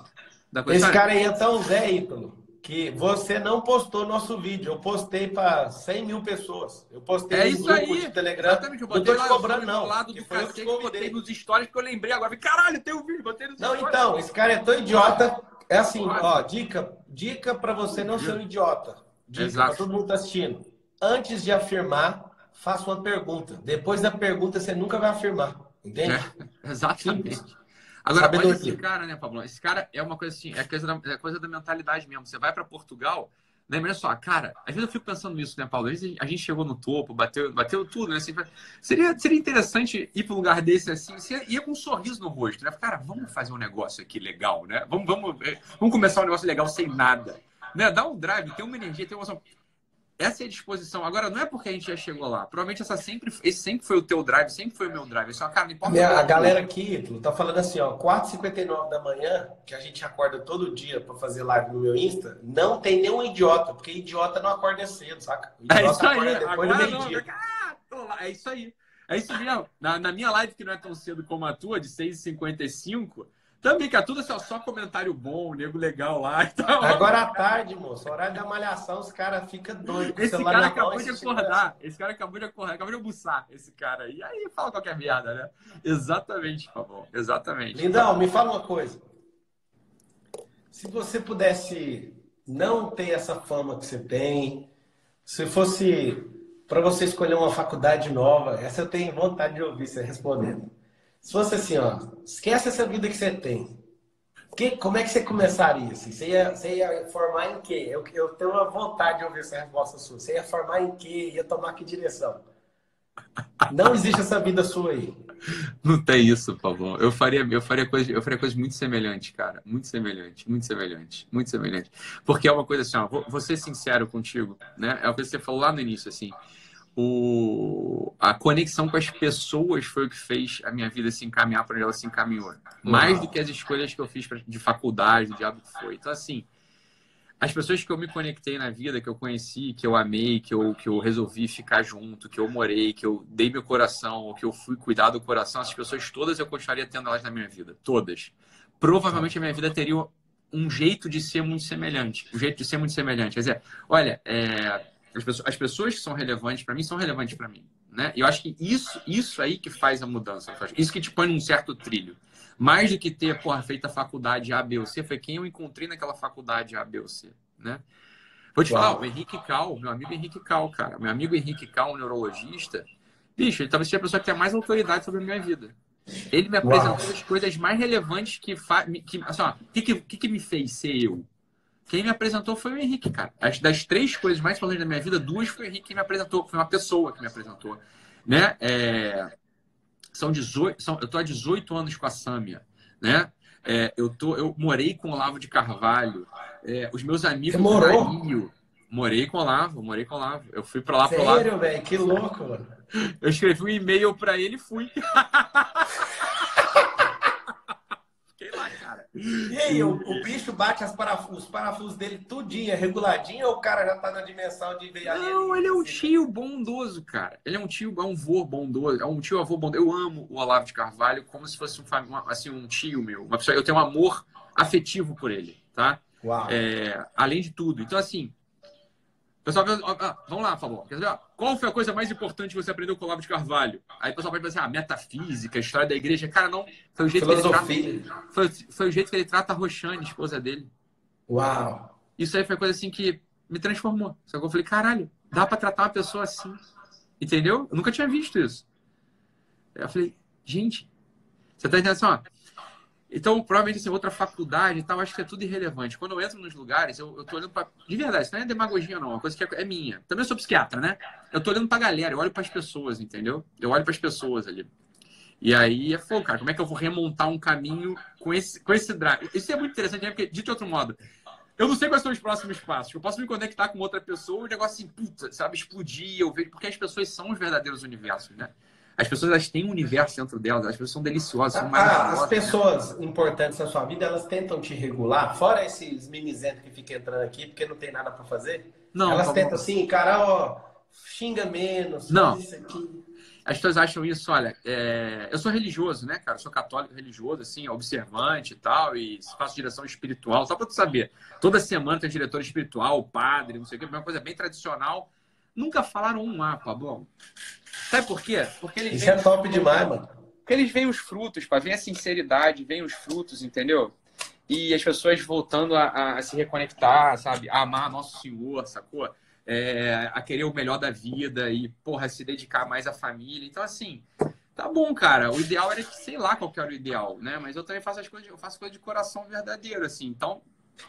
da coisa. Esse cara aí é tão Zé, Ítalo, que você não postou nosso vídeo. Eu postei para 100 mil pessoas. Eu postei é no isso grupo aí. de Telegram. Exatamente, eu não botei tô te cobrando, não. lado que do foi eu cacete, te botei nos stories que eu lembrei agora. Caralho, tem um vídeo, botei nos Não, stories. então, esse cara é tão idiota. É assim, ó, dica, dica para você não ser um idiota. Dica Exato. para todo mundo que tá assistindo. Antes de afirmar, faça uma pergunta. Depois da pergunta, você nunca vai afirmar. Entende? É, exatamente. Simples. Agora, olha esse cara, né, Pablo? Esse cara é uma coisa assim, é coisa da, é coisa da mentalidade mesmo. Você vai para Portugal, lembra só, cara, às vezes eu fico pensando nisso, né, Paulo? Às vezes a gente chegou no topo, bateu, bateu tudo, né? Assim, seria, seria interessante ir para um lugar desse assim, você ia com um sorriso no rosto, né? Cara, vamos fazer um negócio aqui legal, né? Vamos, vamos, eh, vamos começar um negócio legal sem nada. Né? Dá um drive, tem uma energia, tem uma emoção. Essa é a disposição. Agora, não é porque a gente já chegou lá. Provavelmente essa sempre, esse sempre foi o teu drive, sempre foi o meu drive. É uma cara, não importa. Minha- a galera aqui tá falando assim, ó, 4h59 da manhã, que a gente acorda todo dia para fazer live no meu Insta, não tem nenhum idiota, porque idiota não acorda cedo, saca? É Idiota isso aí. depois do meio-dia. Ah. É isso aí. É isso mesmo. Na, na minha live, que não é tão cedo como a tua, de 6h55, também, cara, tudo assim, ó, só comentário bom, nego legal lá <laughs> e tal. Agora à tarde, moço, horário da malhação, os caras ficam doidos Esse cara mão acabou e de acordar. Esse cara acabou de acordar, acabou de almoçar, esse cara aí. Aí fala qualquer merda, né? Exatamente, por favor. Exatamente. Lindão, me fala uma coisa. Se você pudesse não ter essa fama que você tem, se fosse para você escolher uma faculdade nova, essa eu tenho vontade de ouvir você respondendo. Se fosse assim, ó, esquece essa vida que você tem. Que, como é que você começaria? Assim? Você, ia, você ia formar em quê? Eu, eu tenho uma vontade de ouvir essa resposta sua. Você ia formar em quê? Ia tomar que direção? Não existe essa vida sua aí. Não tem isso, Pavão. Eu faria, eu faria coisa, eu faria coisa muito semelhante, cara. Muito semelhante, muito semelhante, muito semelhante. Porque é uma coisa assim, ó, vou, vou ser sincero contigo, né? É o que você falou lá no início, assim. O, a conexão com as pessoas foi o que fez a minha vida se encaminhar para onde ela se encaminhou. Mais do que as escolhas que eu fiz pra- de faculdade, o diabo que foi. Então, assim, as pessoas que eu me conectei na vida, que eu conheci, que eu amei, que eu, que eu resolvi ficar junto, que eu morei, que eu dei meu coração, que eu fui cuidar do coração, essas pessoas todas eu continuaria tendo elas na minha vida. Todas. Provavelmente a minha vida teria um jeito de ser muito semelhante. Um jeito de ser muito semelhante. Quer dizer, olha, é, as, pessoas, as pessoas que são relevantes para mim são relevantes para mim. Né? E eu acho que isso, isso aí que faz a mudança. Isso que te põe num certo trilho. Mais do que ter, porra, feito a faculdade A, B ou C, foi quem eu encontrei naquela faculdade A, B ou C, né? Vou te Uau. falar, o Henrique Cal, meu amigo Henrique Cal, cara. Meu amigo Henrique Cal, um neurologista, bicho, ele talvez seja a pessoa que tem mais autoridade sobre a minha vida. Ele me Uau. apresentou as coisas mais relevantes que faz. Que, assim, ó, o que, que que me fez ser eu? Quem me apresentou foi o Henrique, cara. As, das três coisas mais importantes da minha vida, duas foi o Henrique que me apresentou, foi uma pessoa que me apresentou. Né? É, são 18, são, eu tô há 18 anos com a Sâmia, né? É, eu, tô, eu morei com o Olavo de Carvalho. É, os meus amigos Você morou? Rio. Morei com o Olavo, morei com o Olavo. Eu fui pra lá pro Olavo. Sério, velho? Que louco, mano. Eu escrevi um e-mail pra ele e fui. <laughs> Fiquei lá, cara. E aí, o, o bicho bate as parafusos, os parafusos dele tudinho, é reguladinho, ou o cara já tá na dimensão de ver Não, ele é um tio bondoso, cara. Ele é um tio, é um vô bondoso, é um tio avô bondoso. Eu amo o Olavo de Carvalho como se fosse um, assim, um tio meu. Uma pessoa, eu tenho um amor afetivo por ele, tá? Uau. É, além de tudo. Então, assim, pessoal, vamos lá, por favor. Quer ó, qual foi a coisa mais importante que você aprendeu com o Olavo de Carvalho? Aí o pessoal pode pensar, ah, metafísica, história da igreja. Cara, não. Foi o jeito que ele trata, Filosofia. foi, foi o jeito que ele trata a Roxane, esposa dele. Uau. Isso aí foi coisa assim que me transformou. Só que eu falei, caralho, dá pra tratar uma pessoa assim. Entendeu? Eu nunca tinha visto isso. Eu falei, gente, você tá entendendo assim, ó? Então, provavelmente, assim, outra faculdade e tal, acho que é tudo irrelevante. Quando eu entro nos lugares, eu, eu tô olhando pra. De verdade, isso não é demagogia, não. É uma coisa que é, é minha. Também sou psiquiatra, né? Eu tô olhando pra galera, eu olho pras pessoas, entendeu? Eu olho pras pessoas ali. E aí é fogo, cara. Como é que eu vou remontar um caminho com esse, com esse drive? Isso é muito interessante, né? Porque, de outro modo, eu não sei quais são os próximos passos. Eu posso me conectar com outra pessoa o negócio assim, puta, sabe, explodir. Eu vejo, porque as pessoas são os verdadeiros universos, né? As pessoas elas têm um universo dentro delas, as pessoas são deliciosas, são maravilhosas. As pessoas importantes na sua vida, elas tentam te regular, fora esses mimizentos que ficam entrando aqui porque não tem nada para fazer. Não, elas tá tentam assim, cara, ó, xinga menos, não. isso aqui. As pessoas acham isso, olha, é... eu sou religioso, né, cara? Eu sou católico religioso, assim, observante e tal, e faço direção espiritual, só para tu saber. Toda semana tem diretor espiritual, padre, não sei o que, uma coisa bem tradicional. Nunca falaram um A, Pablo. Sabe por quê? Porque eles Isso é top demais, mano. Porque eles veem os frutos, pá, vem a sinceridade, vem os frutos, entendeu? E as pessoas voltando a, a se reconectar, sabe? A amar Nosso Senhor, sacou? É, a querer o melhor da vida e, porra, se dedicar mais à família. Então, assim, tá bom, cara. O ideal era que, sei lá qual que era o ideal, né? Mas eu também faço as coisas, eu faço coisas de coração verdadeiro, assim. Então,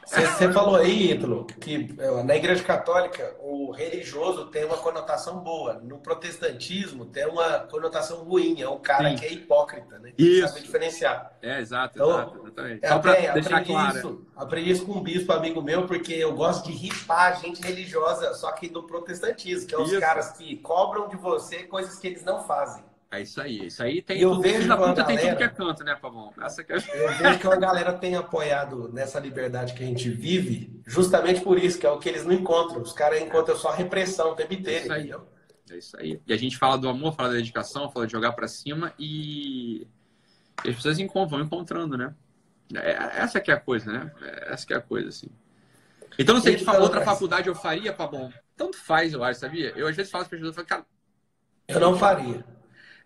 você falou aí, Ítalo, que é, na Igreja Católica o religioso tem uma conotação boa. No protestantismo tem uma conotação ruim. É um cara Sim. que é hipócrita, né? Isso. Sabe diferenciar. É, exato, então, exato, exatamente. Só para deixar claro. Isso, aprendi isso com um bispo amigo meu, porque eu gosto de ripar gente religiosa, só que do protestantismo, que é os isso. caras que cobram de você coisas que eles não fazem. É isso aí. Isso aí tem eu tudo. Vejo na puta galera, tem tudo que é canto, né, Pavão? Essa que é... Eu vejo que a galera tem apoiado nessa liberdade que a gente vive, justamente por isso, que é o que eles não encontram. Os caras encontram só repressão o tempo inteiro. É isso aí. É isso aí. E a gente fala do amor, fala da dedicação, fala de jogar para cima e as pessoas vão encontrando, né? É, essa que é a coisa, né? Essa que é a coisa, assim. Então, se a gente falou outra faculdade eu faria, Pabon, tanto faz, eu acho, sabia? Eu às vezes falo para as pessoas, eu falo, cara... Eu não faria.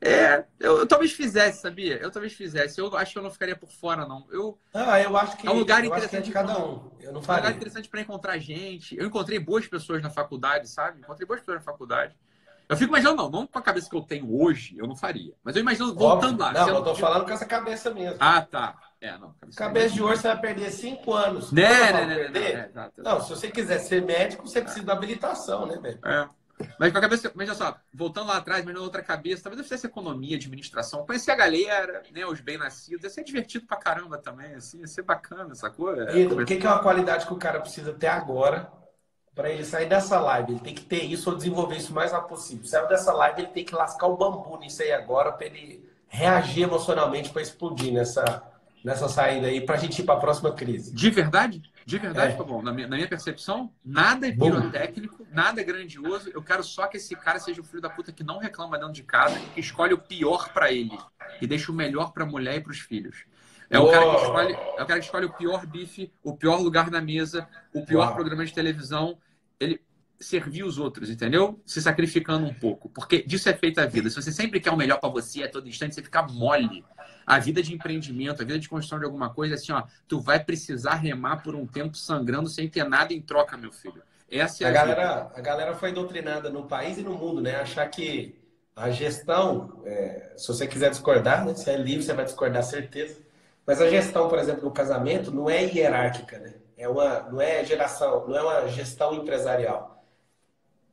É, eu, eu, talvez fizesse, sabia? Eu talvez fizesse. Eu acho que eu não ficaria por fora, não. Eu, ah, eu acho que é um lugar interessante é de cada um. Eu não. É um lugar interessante para encontrar gente. Eu encontrei boas pessoas na faculdade, sabe? Encontrei boas pessoas na faculdade. Eu fico imaginando, não, não com a cabeça que eu tenho hoje, eu não faria. Mas eu imagino voltando lá. Não, eu tô falando com essa cabeça mesmo. Ah, tá. É, não. Cabeça, cabeça de hoje você vai perder cinco anos. Né, né, né, né, não, não, se você quiser ser médico, você precisa da habilitação, né, velho? É. Mas com a cabeça, veja só, voltando lá atrás, mas na outra cabeça, talvez eu fizesse economia, administração, conhecer a galera, né, os bem-nascidos, ia ser divertido pra caramba também, assim, ia ser bacana, sacou? É, o que, que é uma qualidade que o cara precisa ter agora para ele sair dessa live? Ele tem que ter isso ou desenvolver isso o mais rápido possível. Saiu dessa live, ele tem que lascar o bambu nisso aí agora para ele reagir emocionalmente para explodir nessa, nessa saída aí, para a gente ir para a próxima crise. De verdade? De verdade, é. tá bom. Na minha, na minha, percepção, nada é pirotécnico, nada é grandioso. Eu quero só que esse cara seja o filho da puta que não reclama dentro de casa e que escolhe o pior para ele e deixa o melhor para a mulher e para os filhos. É o, cara que escolhe, é o cara que escolhe o pior bife, o pior lugar na mesa, o pior Uau. programa de televisão. Ele servir os outros, entendeu? Se sacrificando um pouco. Porque disso é feita a vida. Se você sempre quer o melhor para você a todo instante, você fica mole a vida de empreendimento, a vida de construção de alguma coisa, assim, ó, tu vai precisar remar por um tempo sangrando sem ter nada em troca, meu filho. Essa é a, a galera, a galera foi doutrinada no país e no mundo, né? Achar que a gestão, é, se você quiser discordar, né? Você é livre, você vai discordar, certeza. Mas a gestão, por exemplo, no casamento, não é hierárquica, né? É uma, não é geração, não é uma gestão empresarial.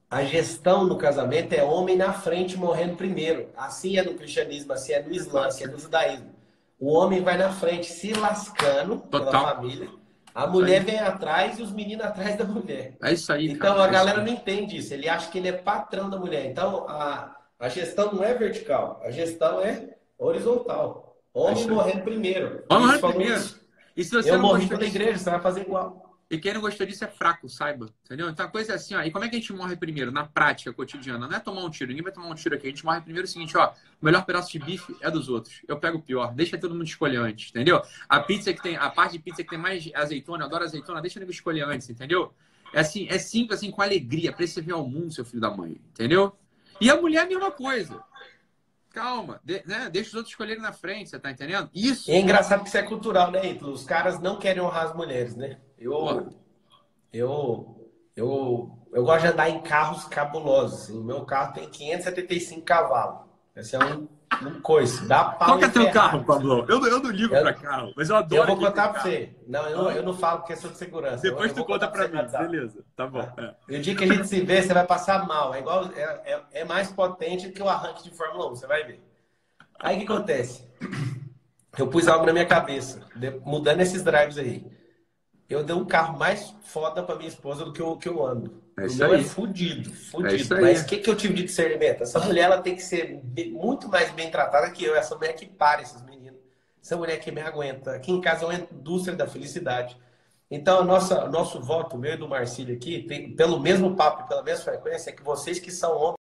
A gestão no casamento é homem na frente morrendo primeiro. Assim é no cristianismo, assim é no islã, assim é no judaísmo. O homem vai na frente se lascando Total. pela família. A mulher vem atrás e os meninos atrás da mulher. É isso aí. Então cara, a é galera não entende isso. Ele acha que ele é patrão da mulher. Então a, a gestão não é vertical, a gestão é horizontal. Homem é morrendo primeiro. Homem morrendo primeiro. E se você Eu morri pela igreja, você vai fazer igual. E quem não gostou disso é fraco, saiba. Entendeu? Então a coisa é assim, ó. E como é que a gente morre primeiro? Na prática cotidiana. Não é tomar um tiro. Ninguém vai tomar um tiro aqui. A gente morre primeiro o seguinte, ó. O melhor pedaço de bife é dos outros. Eu pego o pior. Deixa todo mundo escolher antes, entendeu? A pizza que tem. A parte de pizza que tem mais azeitona, eu adoro azeitona, deixa ele escolher antes, entendeu? É assim, é simples, assim, com alegria, pra você ver ao mundo, seu filho da mãe. Entendeu? E a mulher é a mesma coisa. Calma, de, né? deixa os outros escolherem na frente, você tá entendendo? Isso. é engraçado que isso é cultural, né, Ítalo? Os caras não querem honrar as mulheres, né? Eu. Eu, eu, eu gosto de andar em carros cabulosos. O meu carro tem 575 cavalos. Esse é um, um coice. Dá pau Qual que é teu carro, Pablo? Eu, não- eu não ligo Eu- pra carro, mas eu adoro. Eu vou contar pra você. Não, eu não, eu não falo porque é sobre segurança. Depois Eu- tu eu vou conta pra você mim, beleza. Tá bom. é. E o dia que a gente se vê, você vai passar mal. É igual é, é- é mais potente que o arranque de Fórmula 1, você vai ver. Aí o que acontece? Eu pus algo na minha cabeça, de- mudando esses drives aí. Eu dei um carro mais foda pra minha esposa do que eu, que eu ando. É o isso meu aí. é fudido, É isso fudido. aí. Mas o que, que eu tive de discernimento? Essa mulher ela tem que ser muito mais bem tratada que eu. Essa mulher que para esses meninos. Essa mulher que me aguenta. Aqui em casa é uma indústria da felicidade. Então, nossa, o nosso voto, o meu e do Marcílio aqui, tem, pelo mesmo papo e pela mesma frequência, é que vocês que são homens,